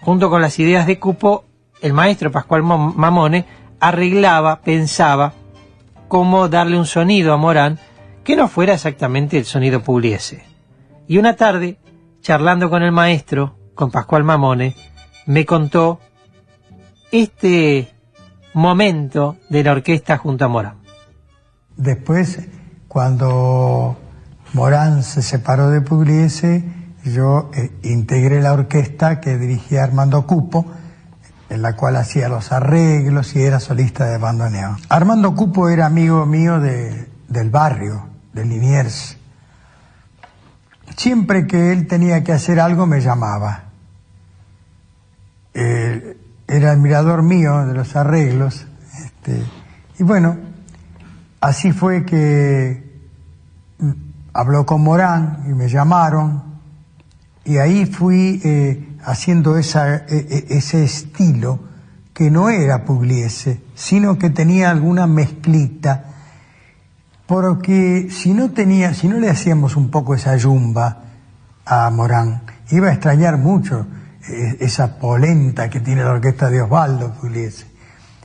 Junto con las ideas de Cupo, el maestro Pascual Mamone arreglaba, pensaba cómo darle un sonido a Morán que no fuera exactamente el sonido Pugliese. Y una tarde, charlando con el maestro, con Pascual Mamone, me contó este momento de la orquesta junto a Morán. Después cuando Morán se separó de Pugliese, yo eh, integré la orquesta que dirigía Armando Cupo, en la cual hacía los arreglos y era solista de bandoneón. Armando Cupo era amigo mío del barrio, de Liniers. Siempre que él tenía que hacer algo me llamaba. era admirador mío de los arreglos. Este, y bueno, así fue que habló con Morán y me llamaron y ahí fui eh, haciendo e, e, ese estilo que no era Pugliese, sino que tenía alguna mezclita, porque si no tenía, si no le hacíamos un poco esa yumba a Morán, iba a extrañar mucho eh, esa polenta que tiene la orquesta de Osvaldo Pugliese.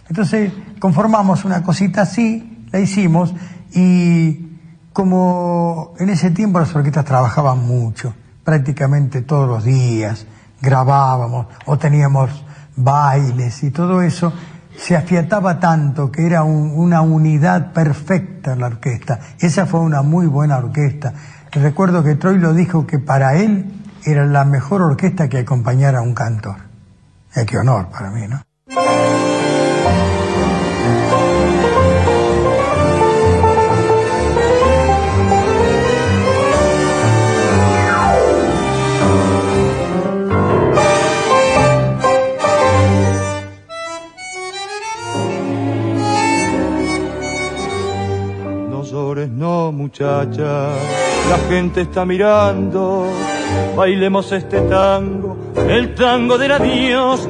Entonces conformamos una cosita así, la hicimos y como en ese tiempo las orquestas trabajaban mucho, prácticamente todos los días, grabábamos o teníamos bailes y todo eso, se afiataba tanto que era una unidad perfecta la orquesta. Esa fue una muy buena orquesta. Recuerdo que Troy lo dijo que para él era la mejor orquesta que acompañara a un cantor. Qué honor para mí, ¿no? No muchacha, la gente está mirando, bailemos este tango, el tango del adiós,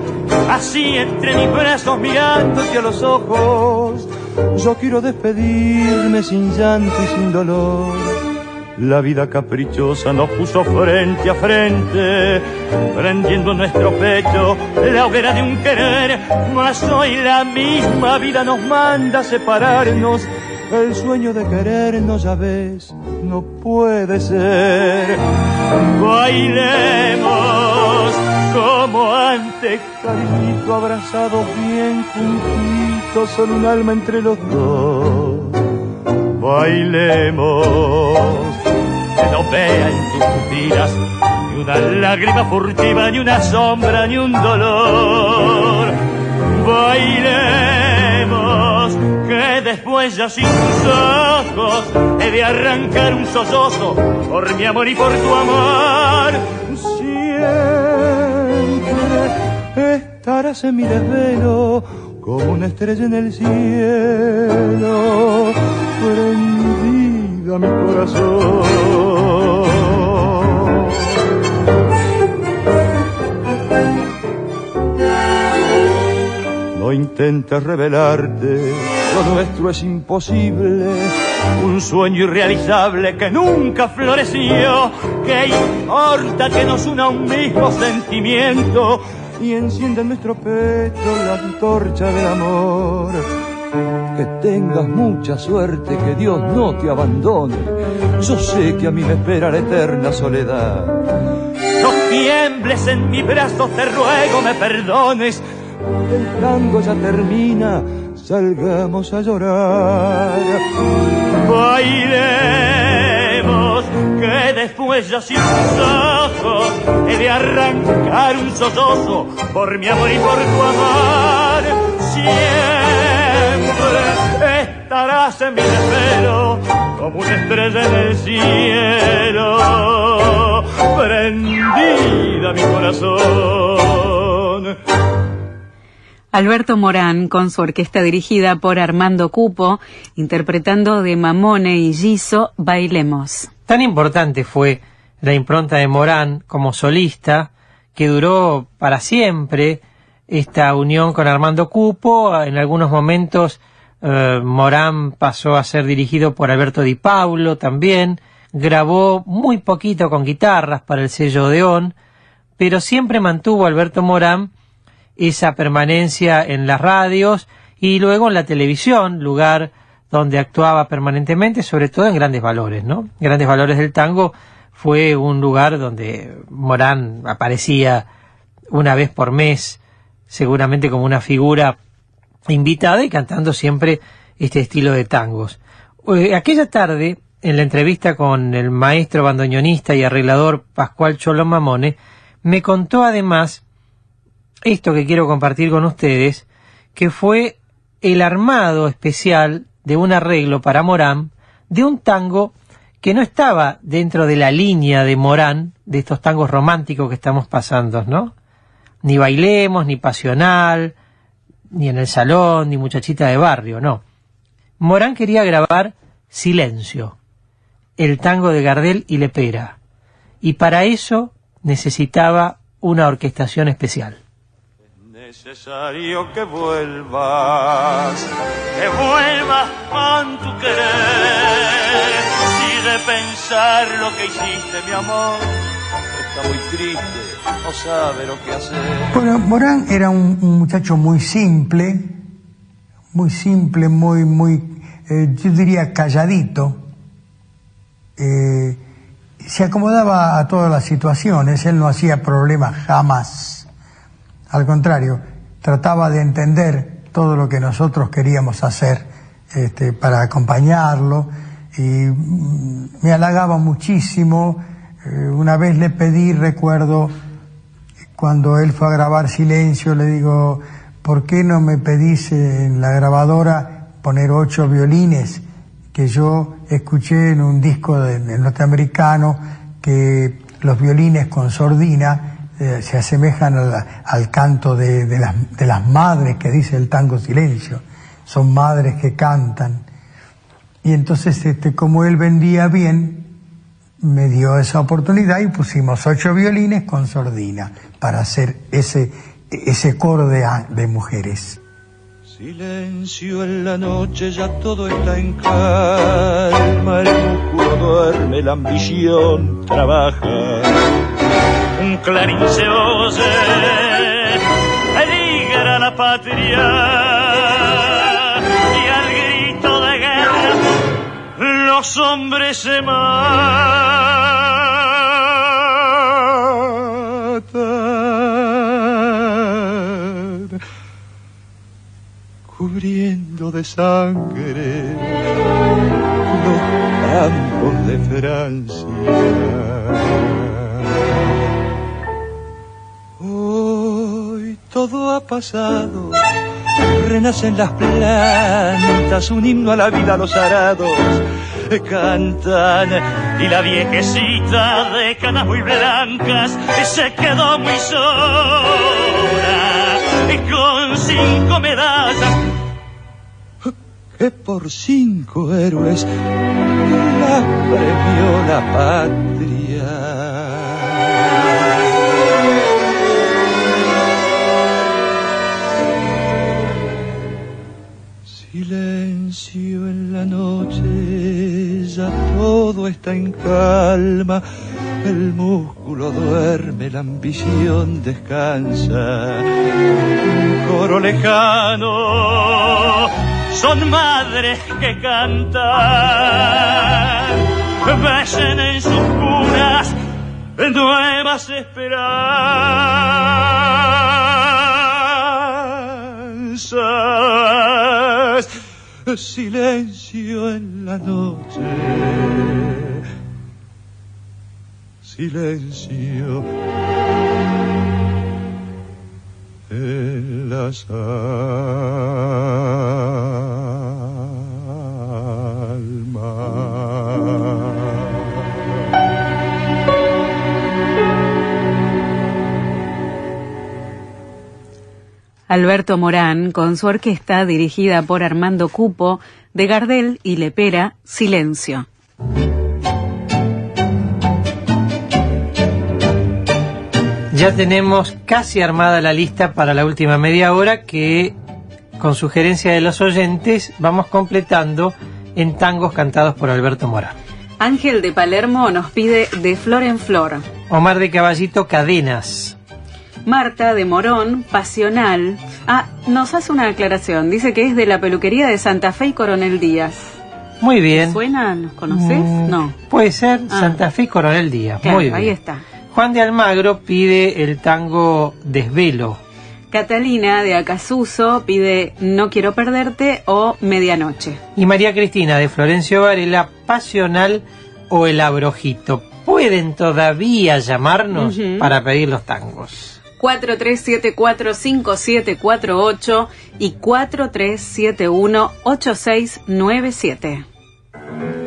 así entre mis brazos mirándote a los ojos, yo quiero despedirme sin llanto y sin dolor. La vida caprichosa nos puso frente a frente, prendiendo nuestro pecho. La hoguera de un querer, mas hoy la misma vida nos manda separarnos el sueño de querernos, ya ves, no puede ser. Bailemos como antes, cariñito, abrazados bien juntitos, son un alma entre los dos. Bailemos, que no vean tus pupilas ni una lágrima furtiva, ni una sombra, ni un dolor. Bailemos que después ya sin tus ojos he de arrancar un sollozo por mi amor y por tu amor. Siempre estarás en mi desvelo como una estrella en el cielo, prendida mi corazón. No intentes revelarte, lo nuestro es imposible, un sueño irrealizable que nunca floreció, que importa que nos una un mismo sentimiento y encienda en nuestro pecho la antorcha del amor. Que tengas mucha suerte, que Dios no te abandone. Yo sé que a mí me espera la eterna soledad. No tiembles en mis brazos, te ruego me perdones el tango ya termina, salgamos a llorar. Bailemos, que después ya sin ojos he de arrancar un sollozo por mi amor y por tu amor. Siempre estarás en mi desvelo como una estrella en el cielo, prendida mi corazón. Alberto Morán, con su orquesta dirigida por Armando Cupo, interpretando de Mamone y Giso, Bailemos. Tan importante fue la impronta de Morán como solista, que duró para siempre esta unión con Armando Cupo. En algunos momentos eh, Morán pasó a ser dirigido por Alberto Di Paulo también. Grabó muy poquito con guitarras para el sello Odeón, pero siempre mantuvo Alberto Morán esa permanencia en las radios y luego en la televisión, lugar donde actuaba permanentemente, sobre todo en Grandes Valores, ¿no? Grandes Valores del Tango fue un lugar donde Morán aparecía una vez por mes, seguramente como una figura invitada y cantando siempre este estilo de tangos. Eh, aquella tarde, en la entrevista con el maestro bandoneonista y arreglador Pascual Cholo Mamone, me contó además esto que quiero compartir con ustedes, que fue el armado especial de un arreglo para Morán de un tango que no estaba dentro de la línea de Morán, de estos tangos románticos que estamos pasando, ¿no? Ni bailemos, ni pasional, ni en el salón, ni muchachita de barrio, no. Morán quería grabar Silencio, el tango de Gardel y Lepera, y para eso necesitaba una orquestación especial necesario que vuelvas, que vuelvas con tu querer. Si de pensar lo que hiciste, mi amor, está muy triste, no sabe lo que hacer. Bueno, Morán era un, muchacho muy simple, muy simple, muy, muy, eh, yo diría calladito. Eh, se acomodaba a todas las situaciones, él no hacía problemas jamás al contrario, trataba de entender todo lo que nosotros queríamos hacer este, para acompañarlo y mm, me halagaba muchísimo. Eh, una vez le pedí, recuerdo, cuando él fue a grabar Silencio, le digo, ¿por qué no me pedís en la grabadora poner ocho violines? Que yo escuché en un disco de, de norteamericano que los violines con sordina eh, se asemejan al canto de, las, madres que dice el tango silencio. Son madres que cantan. Y entonces, este, como él vendía bien, me dio esa oportunidad y pusimos ocho violines con sordina para hacer ese, ese coro de, de mujeres. Silencio en la noche, ya todo está en calma, el músculo duerme, la ambición trabaja un clarín se oye, a la patria y al grito de guerra los hombres se matan, cubriendo de sangre los campos de Francia. Todo ha pasado. Renacen las plantas, un himno a la vida los arados cantan y la viejecita de canas muy blancas se quedó muy sola con cinco medallas que por cinco héroes la premió la patria. Silencio en la noche, ya todo está en calma, el músculo duerme, la ambición descansa. Un coro lejano, son madres que cantan, besen en sus cunas nuevas esperanzas silencio en la noche, silencio en las almas. Alberto Morán con su orquesta dirigida por Armando Cupo, de Gardel y Lepera, Silencio. Ya tenemos casi armada la lista para la última media hora que, con sugerencia de los oyentes, vamos completando en tangos cantados por Alberto Morán. Ángel de Palermo nos pide De Flor en Flor. Omar de Caballito, Cadenas. Marta de Morón, Pasional. Ah, nos hace una aclaración. Dice que es de la peluquería de Santa Fe y Coronel Díaz. Muy bien. ¿Te ¿Suena? ¿Los conoces? Mm, No. Puede ser Ah. Santa Fe y Coronel Díaz. Claro, Muy bien. ahí está. Juan de Almagro pide el tango Desvelo. Catalina de Acasuso pide No quiero perderte o Medianoche. Y María Cristina de Florencio Varela, Pasional o El Abrojito. Pueden todavía llamarnos para pedir los tangos. 43745748 y 43718697.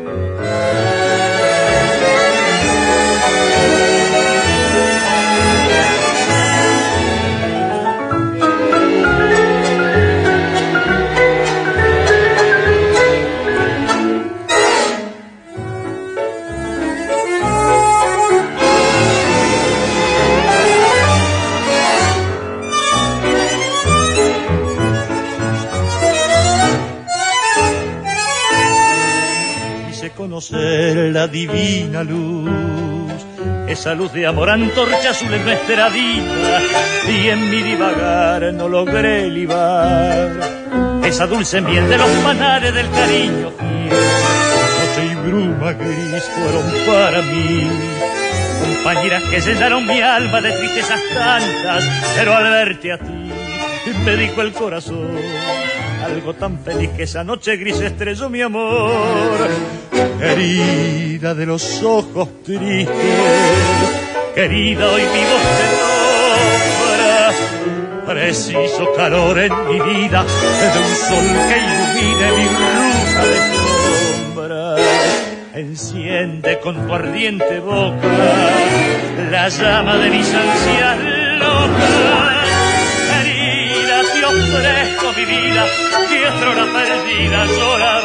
Conocer la divina luz, esa luz de amor antorcha azul en nuestra y en mi divagar no logré libar. Esa dulce miel de los manares del cariño fiel. Noche y bruma gris fueron para mí, compañeras que llenaron mi alma de tristezas tantas, pero al verte a ti me dijo el corazón algo tan feliz que esa noche gris estrelló mi amor. Querida de los ojos tristes, querida hoy mi voz te nombra. Preciso calor en mi vida de un sol que ilumine mi ruta de sombra. Enciende con tu ardiente boca la llama de mis ansias locas ofrezco mi vida, que otra hora perdida yo la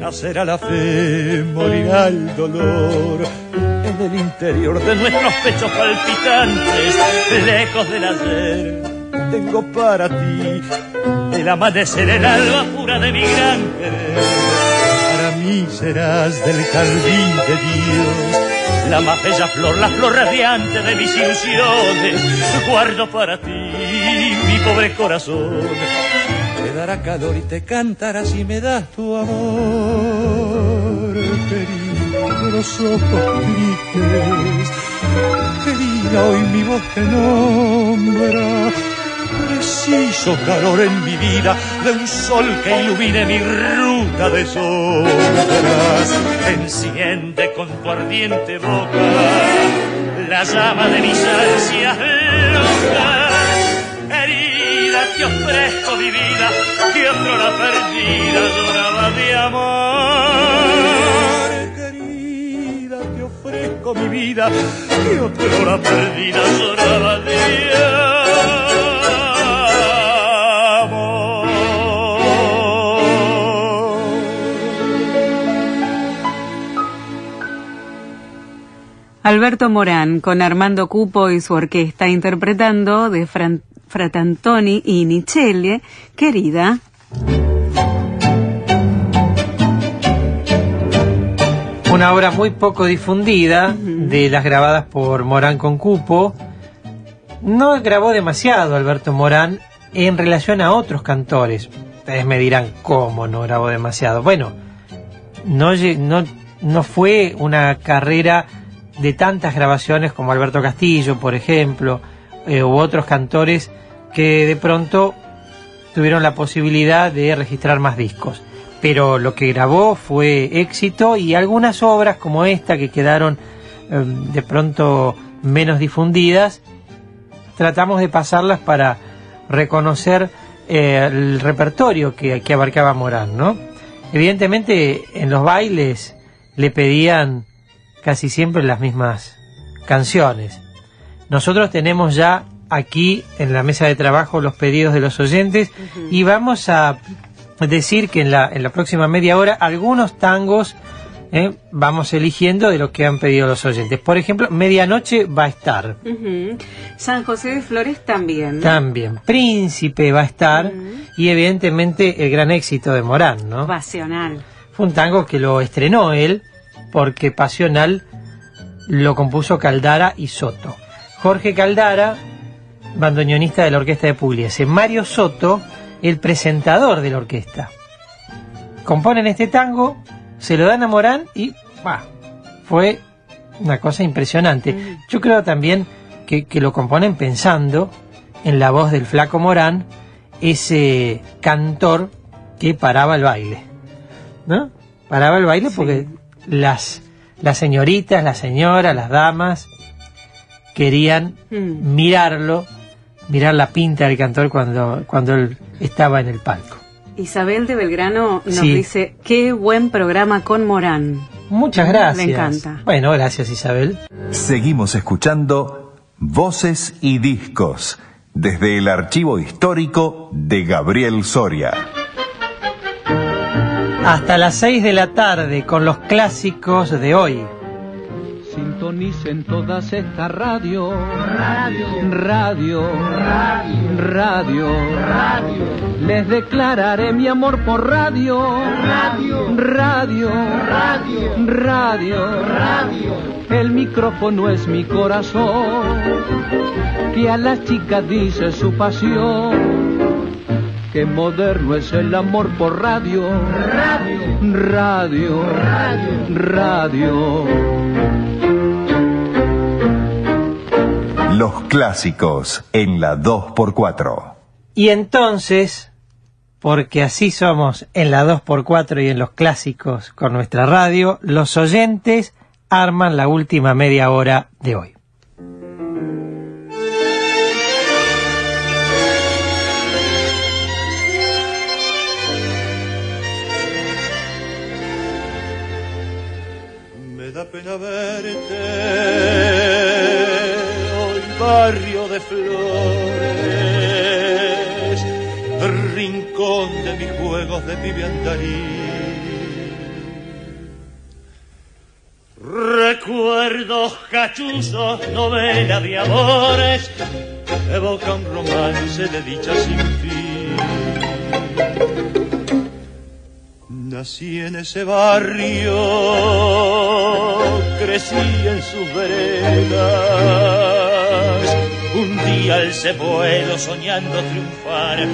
Nacerá la fe, morirá el dolor. En el interior de nuestros pechos palpitantes, lejos del ayer, tengo para ti el amanecer, el alba pura de mi gran querer. Para mí serás del jardín de Dios, la más bella flor, la flor radiante de mis ilusiones. Guardo para ti mi pobre corazón, te dará calor y te cantará si me das tu amor, querido de los ojos tristes. Querida, hoy mi voz te nombra preciso calor en mi vida de un sol que ilumine mi ruta de sombras. Enciende con tu ardiente boca la llama de mis ansias locas. Herida, te ofrezco mi vida, que otro la perdida lloraba de amor. Querida, te ofrezco mi vida, que otro la perdida lloraba de Alberto Morán con Armando Cupo y su orquesta interpretando de Fran- Fratantoni y Nichelle, querida. Una obra muy poco difundida de las grabadas por Morán con Cupo. No grabó demasiado Alberto Morán en relación a otros cantores. Ustedes me dirán, ¿cómo no grabó demasiado? Bueno, no, lle- no, no fue una carrera de tantas grabaciones como Alberto Castillo, por ejemplo, eh, u otros cantores que de pronto tuvieron la posibilidad de registrar más discos. Pero lo que grabó fue éxito y algunas obras como esta que quedaron eh, de pronto menos difundidas, tratamos de pasarlas para reconocer eh, el repertorio que, que abarcaba Morán, ¿no? Evidentemente en los bailes le pedían casi siempre las mismas canciones. Nosotros tenemos ya aquí en la mesa de trabajo los pedidos de los oyentes y vamos a decir que en la, en la próxima media hora algunos tangos eh, vamos eligiendo de lo que han pedido los oyentes. Por ejemplo, Medianoche va a estar. San José de Flores también. También. Príncipe va a estar. Y evidentemente el gran éxito de Morán, ¿no? Pasional. Fue un tango que lo estrenó él, porque Pasional lo compuso Caldara y Soto. Jorge Caldara, bandoneonista de la orquesta de Pugliese. Mario Soto, el presentador de la orquesta. Componen este tango, se lo dan a Morán y bah, fue una cosa impresionante. Yo creo también que, que lo componen pensando en la voz del flaco Morán, ese cantor que paraba el baile. ¿No? Paraba el baile porque las, las señoritas, las señoras, las damas querían Mm. mirarlo, mirar la pinta del cantor cuando, cuando él estaba en el palco. Isabel de Belgrano nos Sí. dice, qué buen programa con Morán. Muchas gracias. Le encanta. Bueno, gracias Isabel. Seguimos escuchando Voces y Discos desde el archivo histórico de Gabriel Soria. Hasta las 6 de la tarde con los clásicos de hoy. Sintonicen todas estas radio, radio, radio, radio, radio. Les declararé mi amor por radio, radio, radio, radio, radio, radio. El micrófono es mi corazón, que a las chicas dice su pasión. Qué moderno es el amor por radio, radio, radio, radio. Los clásicos en la 2x4. Y entonces, porque así somos en la 2x4 y en los clásicos con nuestra radio, los oyentes arman la última media hora de hoy. Pena verte hoy barrio de flores, rincón de mis juegos de andarín. Recuerdos cachuzos, novela de amores, evoca un romance de dicha sin fin. Nací en ese barrio, crecí en sus veredas. Un día alcé vuelo soñando triunfar.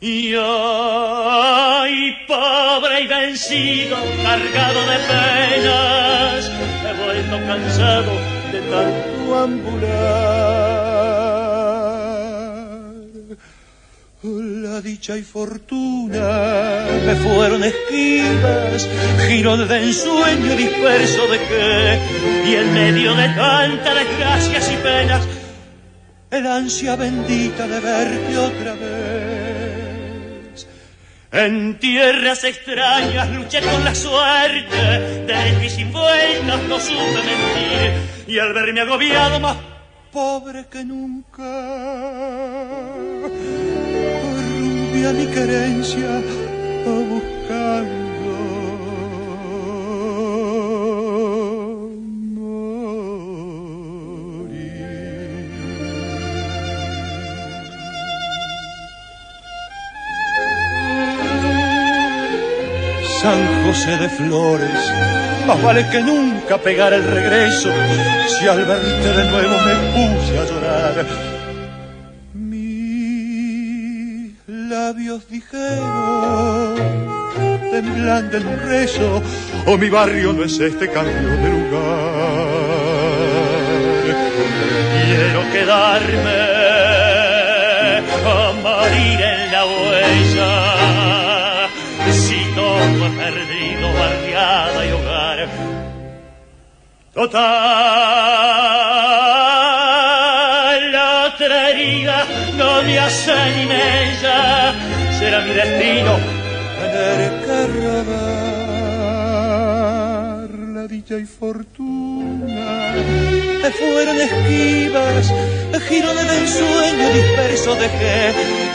Y ay, pobre y vencido, cargado de penas, he vuelto cansado de tanto ambular. Dicha y fortuna me fueron esquivas, giro de ensueño disperso de que, y en medio de tanta desgracias y penas, el ansia bendita de verte otra vez. En tierras extrañas luché con la suerte, de difícil vueltas no supe mentir, y al verme agobiado más pobre que nunca, a mi querencia a buscando San José de Flores, más vale que nunca pegar el regreso, si al verte de nuevo me puse a llorar. Labios dijeron, temblando en un rezo, o mi barrio no es este cambio de lugar. Quiero quedarme a morir en la huella si todo perdido barriada y hogar. Total, la otra herida no me hace ni mella, será mi destino en tener que robar la dicha y fortuna. Me fueron esquivas, girones del sueño disperso dejé,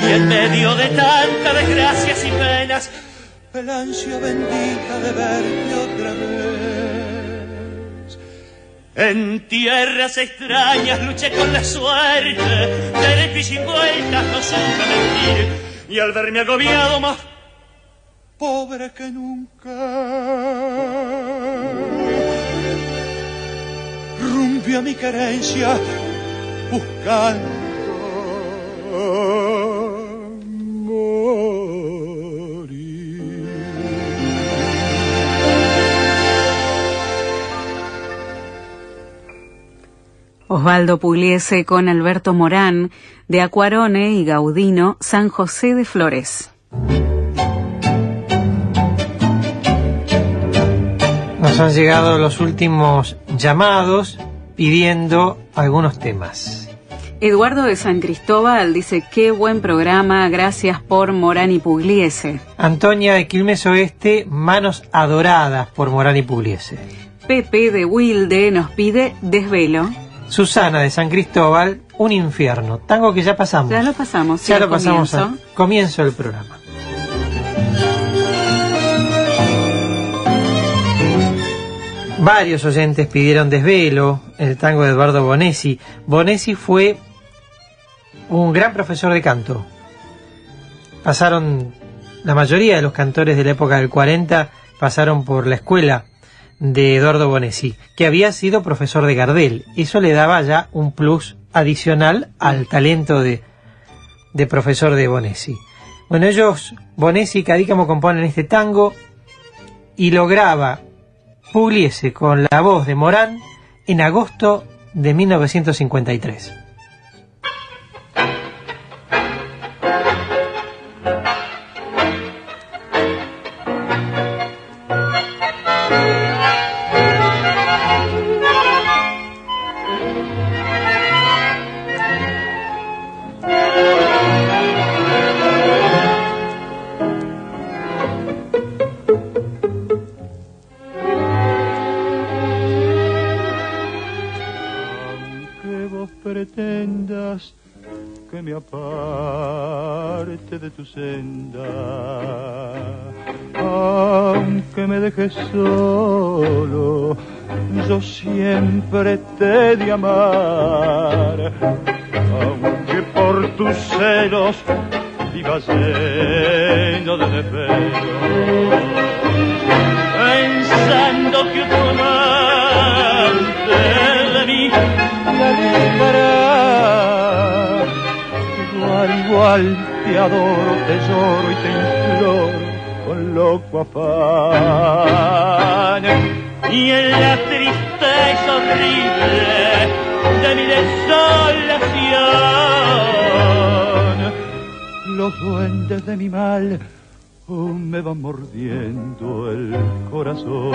y en medio de tanta desgracias y penas, el ansia bendita de verte otra vez. En tierras extrañas luché con la suerte, derecho y vueltas no supe mentir, y al verme agobiado más pobre que nunca, rumpió mi carencia buscando Osvaldo Pugliese con Alberto Morán, de Acuarone y Gaudino, San José de Flores. Nos han llegado los últimos llamados pidiendo algunos temas. Eduardo de San Cristóbal dice, qué buen programa, gracias por Morán y Pugliese. Antonia de Quilmes Oeste, Manos Adoradas por Morán y Pugliese. Pepe de Wilde nos pide Desvelo. Susana de San Cristóbal, Un Infierno. Tango que ya pasamos. Ya lo pasamos. sí, Ya lo pasamos comienzo. al comienzo del programa. Varios oyentes pidieron desvelo, el tango de Eduardo Bonesi. Bonesi fue un gran profesor de canto. Pasaron, la mayoría de los cantores de la época del 40 pasaron por la escuela de Eduardo Bonesi, que había sido profesor de Gardel. Eso le daba ya un plus adicional al talento de, de profesor de Bonesi. Bueno, ellos, Bonesi y Cadícamo componen este tango y lo graba Pugliese con la voz de Morán en agosto de 1953. Me dejes solo, yo siempre te he de amar, aunque por tus celos viva lleno de defectos, pensando que otro amante de mí me alejará. Igual, igual te adoro, te lloro y te imploro con loco afán. Y en la tristeza horrible de mi desolación, los duendes de mi mal me van mordiendo el corazón.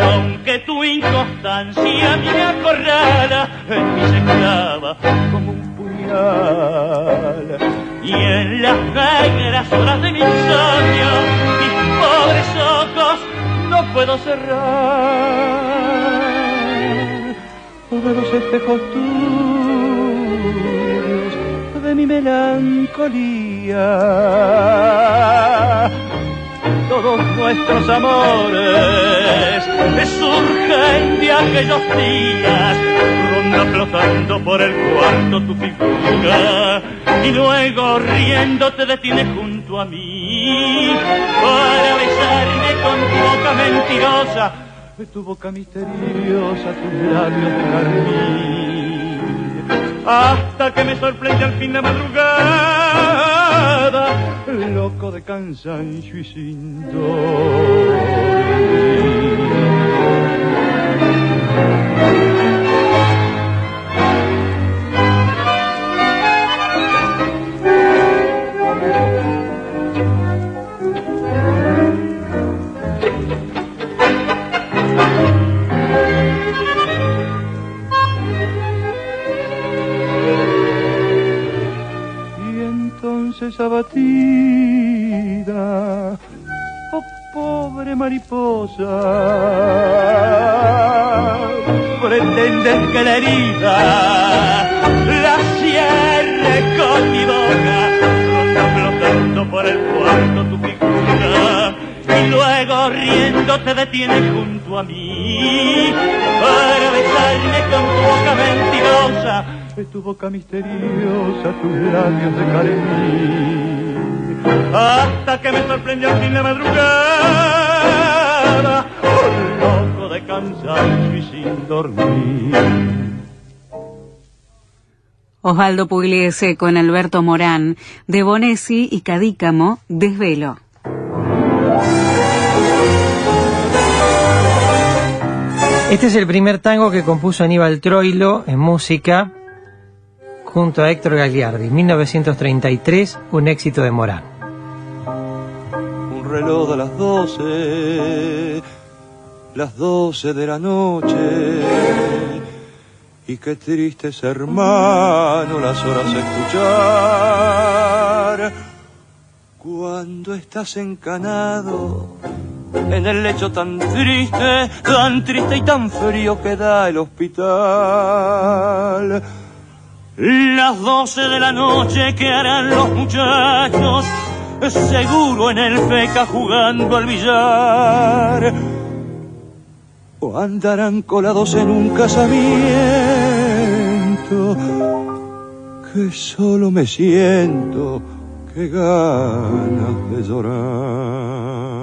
Aunque tu inconstancia me acorrala, en mí se clava como un puñal. Y en las negras horas de mi insomnio, mis pobres ojos no puedo cerrar. De los espejos tuyos, de mi melancolía todos nuestros amores. Surgen de aquellos días, ronda flotando por el cuarto tu figura, y luego riendo te detienes junto a mí para besarme con tu boca mentirosa, tu boca misteriosa, tus labios de carmín, hasta que me sorprende al fin la madrugada, loco de cansancio y sin Y vida. Oh, pobre mariposa, pretendes que la herida la cierre con mi boca, flotando por el cuarto tu figura y luego riendo te detienes junto a mí para besarme con tu boca mentirosa, es tu boca misteriosa, tus labios de carmín. Hasta que me sorprendió al fin la madrugada, un loco de cansancio y sin dormir. Osvaldo Pugliese con Alberto Morán, de Bonesi y Cadícamo, Desvelo. Este es el primer tango que compuso Aníbal Troilo en música junto a Héctor Gagliardi, 1933, un éxito de Morán. Un reloj de las doce, las doce de la noche, y qué triste es hermano las horas escuchar cuando estás encanado en el lecho tan triste, tan triste y tan frío que da el hospital. Las doce de la noche que harán los muchachos, seguro en el feca jugando al billar. O andarán colados en un casamiento que solo me siento que ganas de llorar.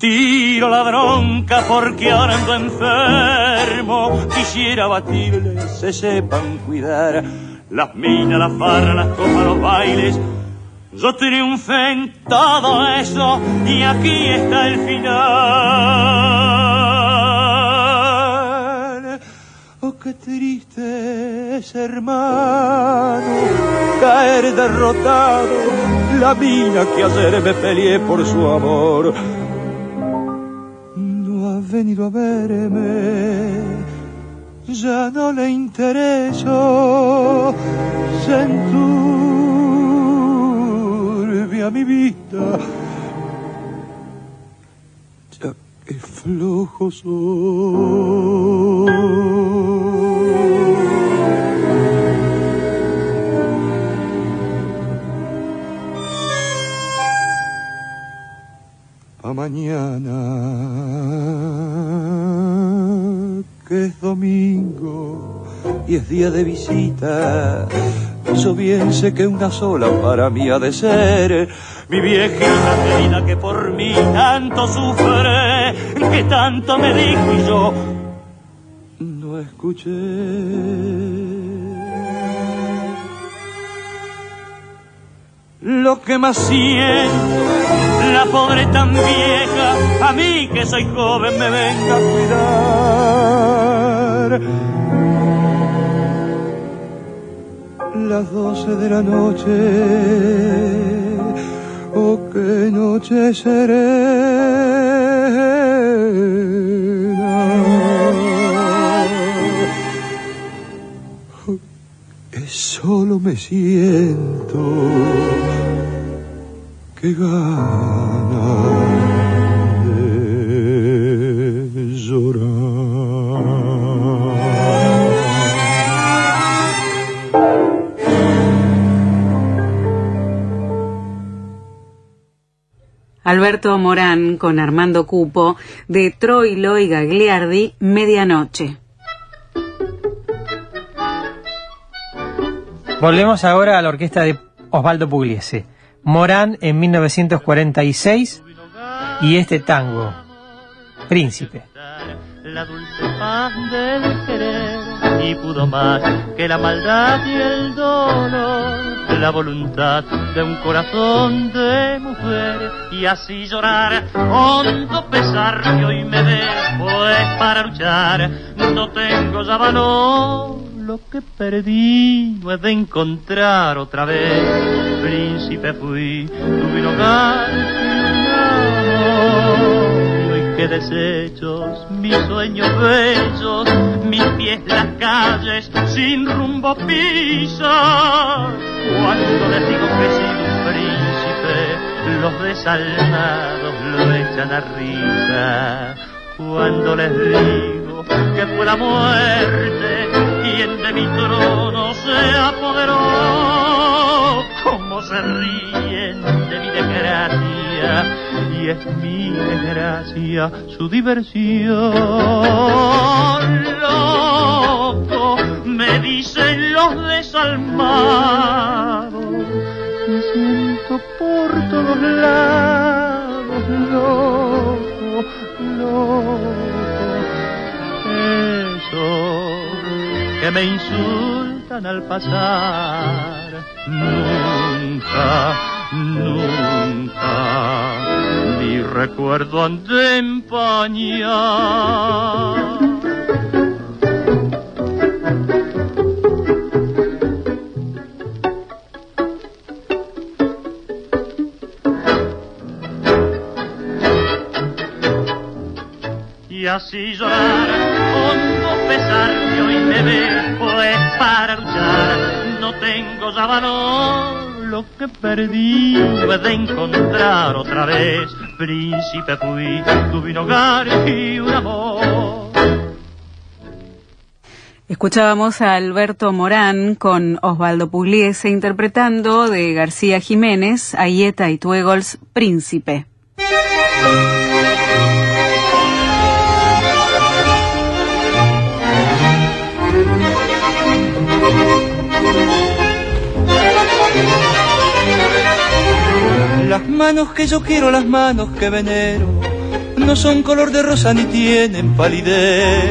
Tiro la bronca porque ahora ando enfermo. Quisiera batirles, se sepan cuidar. Las minas, las farras, las copas, los bailes. Yo triunfé en todo eso y aquí está el final. Oh, qué triste es, hermano, caer derrotado. La mina que ayer me peleé por su amor venido a verme, ya no le intereso, se enturbia mi vida, ya que flojo soy. Mañana, que es domingo y es día de visita. Yo bien sé que una sola para mí ha de ser mi viejita querida que por mí tanto sufre, que tanto me dijo y yo no escuché. Lo que más siento, la pobre tan vieja, a mí que soy joven me venga a cuidar. Las doce de la noche, oh qué noche serena. Que solo me siento que gana de Alberto Morán con Armando Cupo de Troilo y Gagliardi, Medianoche. Volvemos ahora a la orquesta de Osvaldo Pugliese. Morán en 1946 y este tango, Príncipe. La dulce paz del querer y pudo más que la maldad y el dolor la voluntad de un corazón de mujer y así llorar hondo pesar que hoy me dejo pues para luchar no tengo ya valor lo que perdí no he de encontrar otra vez. Príncipe fui, tuve un hogar y que desechos, mis sueños bellos, mis pies las calles sin rumbo pisa. Cuando les digo que soy un príncipe, los desalmados lo echan a risa. Cuando les digo que fue la muerte de mi trono se apoderó, como se ríen de mi desgracia y es mi desgracia su diversión. Loco, me dicen los desalmados, me siento por todos lados, loco, loco. Esos que me insultan al pasar, nunca, nunca mi recuerdo han de empañar. Y así llorar, pesar que hoy me ve, pues para luchar no tengo ya valor. Lo que perdí he de encontrar otra vez. Príncipe fui, tuve un hogar y un amor. Escuchábamos a Alberto Morán con Osvaldo Pugliese interpretando de García Jiménez, Ayeta y Tuegols, Príncipe. Manos que yo quiero, las manos que venero, no son color de rosa ni tienen palidez.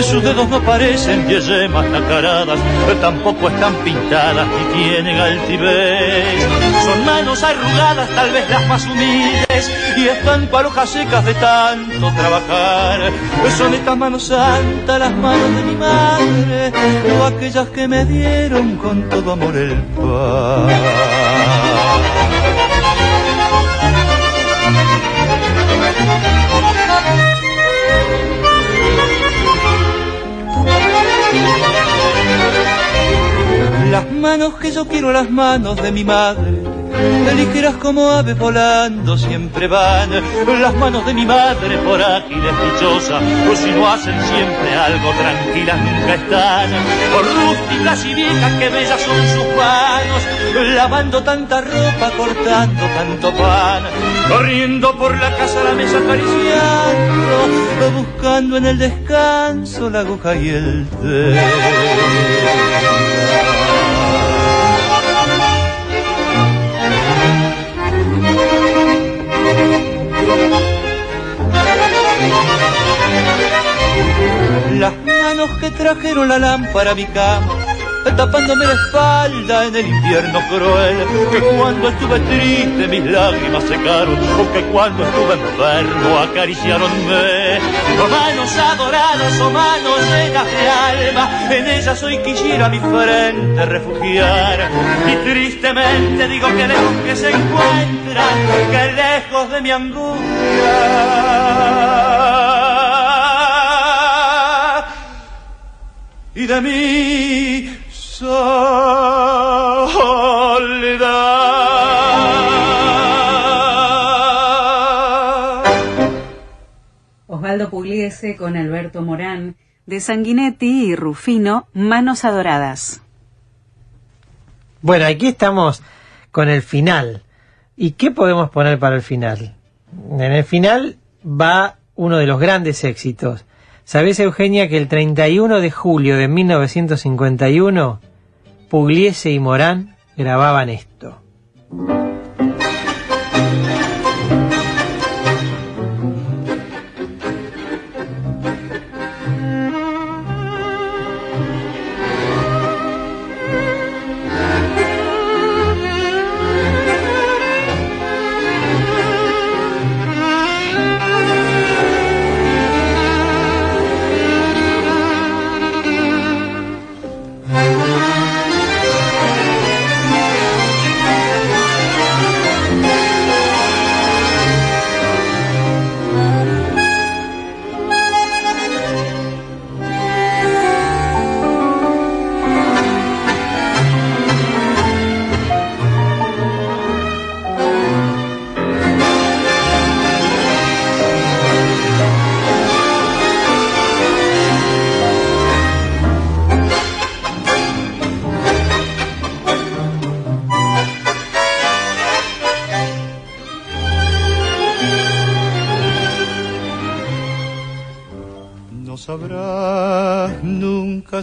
Sus dedos no parecen yemas nacaradas, tampoco están pintadas ni tienen altivez. Son manos arrugadas, tal vez las más humildes, y están palojas secas de tanto trabajar. Son estas manos santas, las manos de mi madre, o aquellas que me dieron con todo amor el pan. Las manos que yo quiero, las manos de mi madre, ligeras como aves volando siempre van. Las manos de mi madre por ágiles dichosas, o si no hacen siempre algo tranquilas nunca están. Por rústicas y viejas que bellas son sus manos, lavando tanta ropa, cortando tanto pan, corriendo por la casa la mesa acariciando, buscando en el descanso la aguja y el té. Manos que trajeron la lámpara a mi cama, tapándome la espalda en el invierno cruel, que cuando estuve triste mis lágrimas secaron, o que cuando estuve enfermo acariciaronme. O manos adoradas, o manos llenas de alma, en ellas hoy quisiera mi frente refugiar. Y tristemente digo que lejos que se encuentran, que lejos de mi angustia y de mi soledad. Osvaldo Pugliese con Alberto Morán, de Sanguinetti y Rufino, Manos Adoradas. Bueno, aquí estamos con el final. ¿Y qué podemos poner para el final? En el final va uno de los grandes éxitos. ¿Sabés, Eugenia, que el 31 de julio de 1951, Pugliese y Morán grababan esto?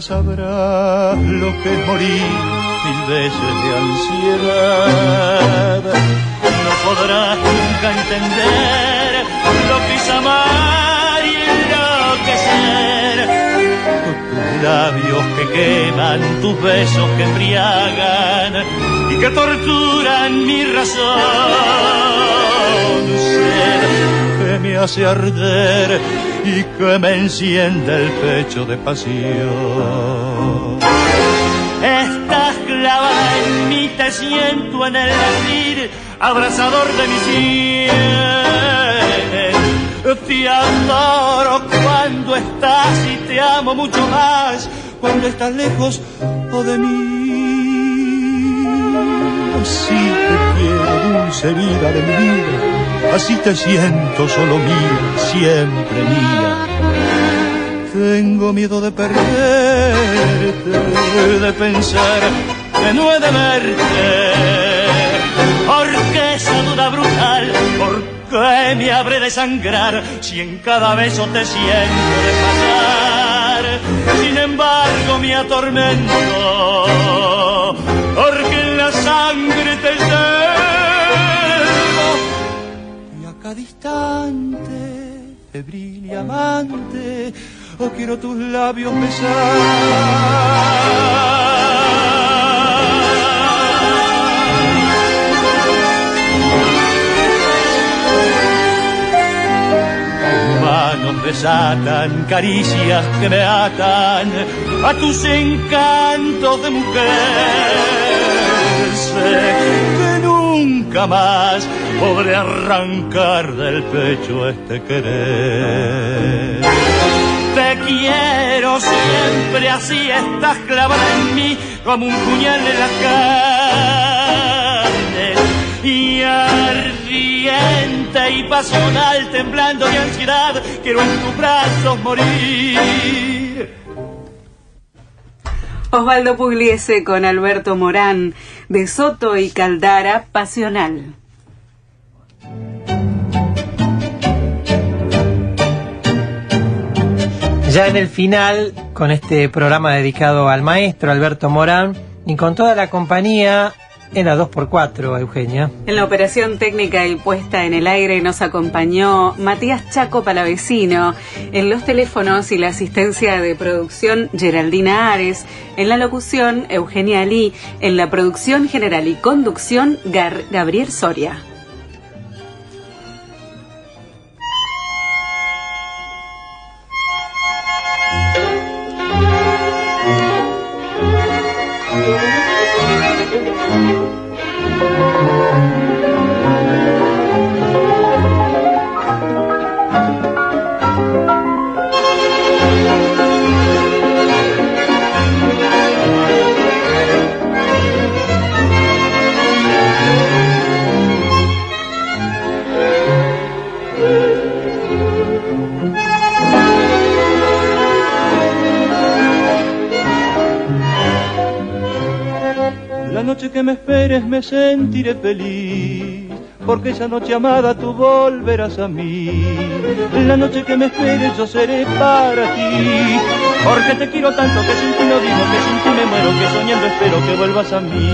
Sabrás lo que es morir mil veces de ansiedad. No podrás nunca entender lo que es amar y enloquecer. Tus labios que queman, tus besos que embriagan y que torturan mi razón. Sed que me hace arder y que me enciende el pecho de pasión. Estás clavada en mí, te siento en el latir, abrazador de mi sienes. Te adoro cuando estás y te amo mucho más cuando estás lejos o de mí. Así te quiero, dulce vida de mi vida así te siento solo mía, siempre mía. Tengo miedo de perderte, de pensar que no he de verte, porque esa duda brutal, ¿por qué me habré de sangrar si en cada beso te siento de pasar? Sin embargo me atormento, porque en la sangre te llevo instante, febril y amante, oh quiero tus labios besar. Manos desatan caricias que me atan a tus encantos de mujer. Que nunca más podré arrancar del pecho este querer. Te quiero siempre así, estás clavada en mí como un puñal en la carne. Y ardiente y pasional, temblando de ansiedad, quiero en tus brazos morir. Osvaldo Pugliese con Alberto Morán de Soto y Caldara, Pasional. Ya en el final, con este programa dedicado al maestro Alberto Morán y con toda la compañía en la 2x4, Eugenia. En la operación técnica y puesta en el aire nos acompañó Matías Chaco Palavecino. En los teléfonos y la asistencia de producción Geraldina Ares. En la locución Eugenia Lee. En la producción general y conducción Gar Gabriel Soria. Me sentiré feliz, porque esa noche amada tú volverás a mí. La noche que me esperes yo seré para ti, porque te quiero tanto que sin ti no digo, que sin ti me muero, que soñando espero que vuelvas a mí.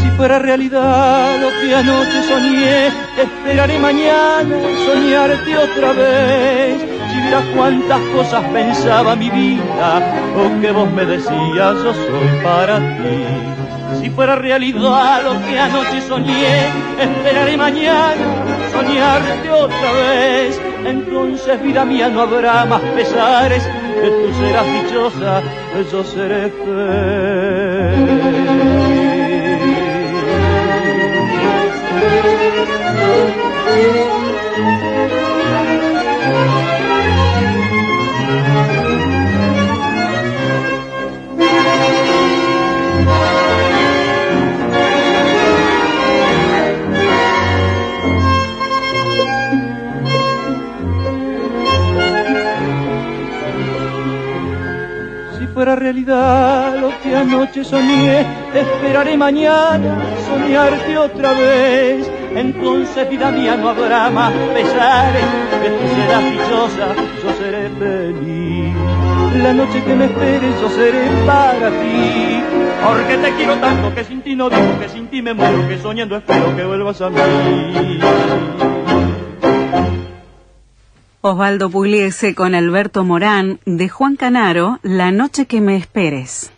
Si fuera realidad lo que anoche soñé, esperaré mañana soñarte otra vez. Si vieras cuántas cosas pensaba mi vida, o que vos me decías yo soy para ti. Si fuera realidad lo que anoche soñé, esperaré mañana soñarte otra vez. Entonces, vida mía, no habrá más pesares, que tú serás dichosa, yo seré Si fuera realidad lo que anoche soñé, esperaré mañana soñarte otra vez. entonces vida mía no habrá más pesares, que tú serás dichosa, yo seré feliz. La noche que me esperes yo seré para ti, porque te quiero tanto que sin ti no digo, que sin ti me muero, que soñando espero que vuelvas a mí. Osvaldo Pugliese con Alberto Morán de Juan Canaro, La noche que me esperes.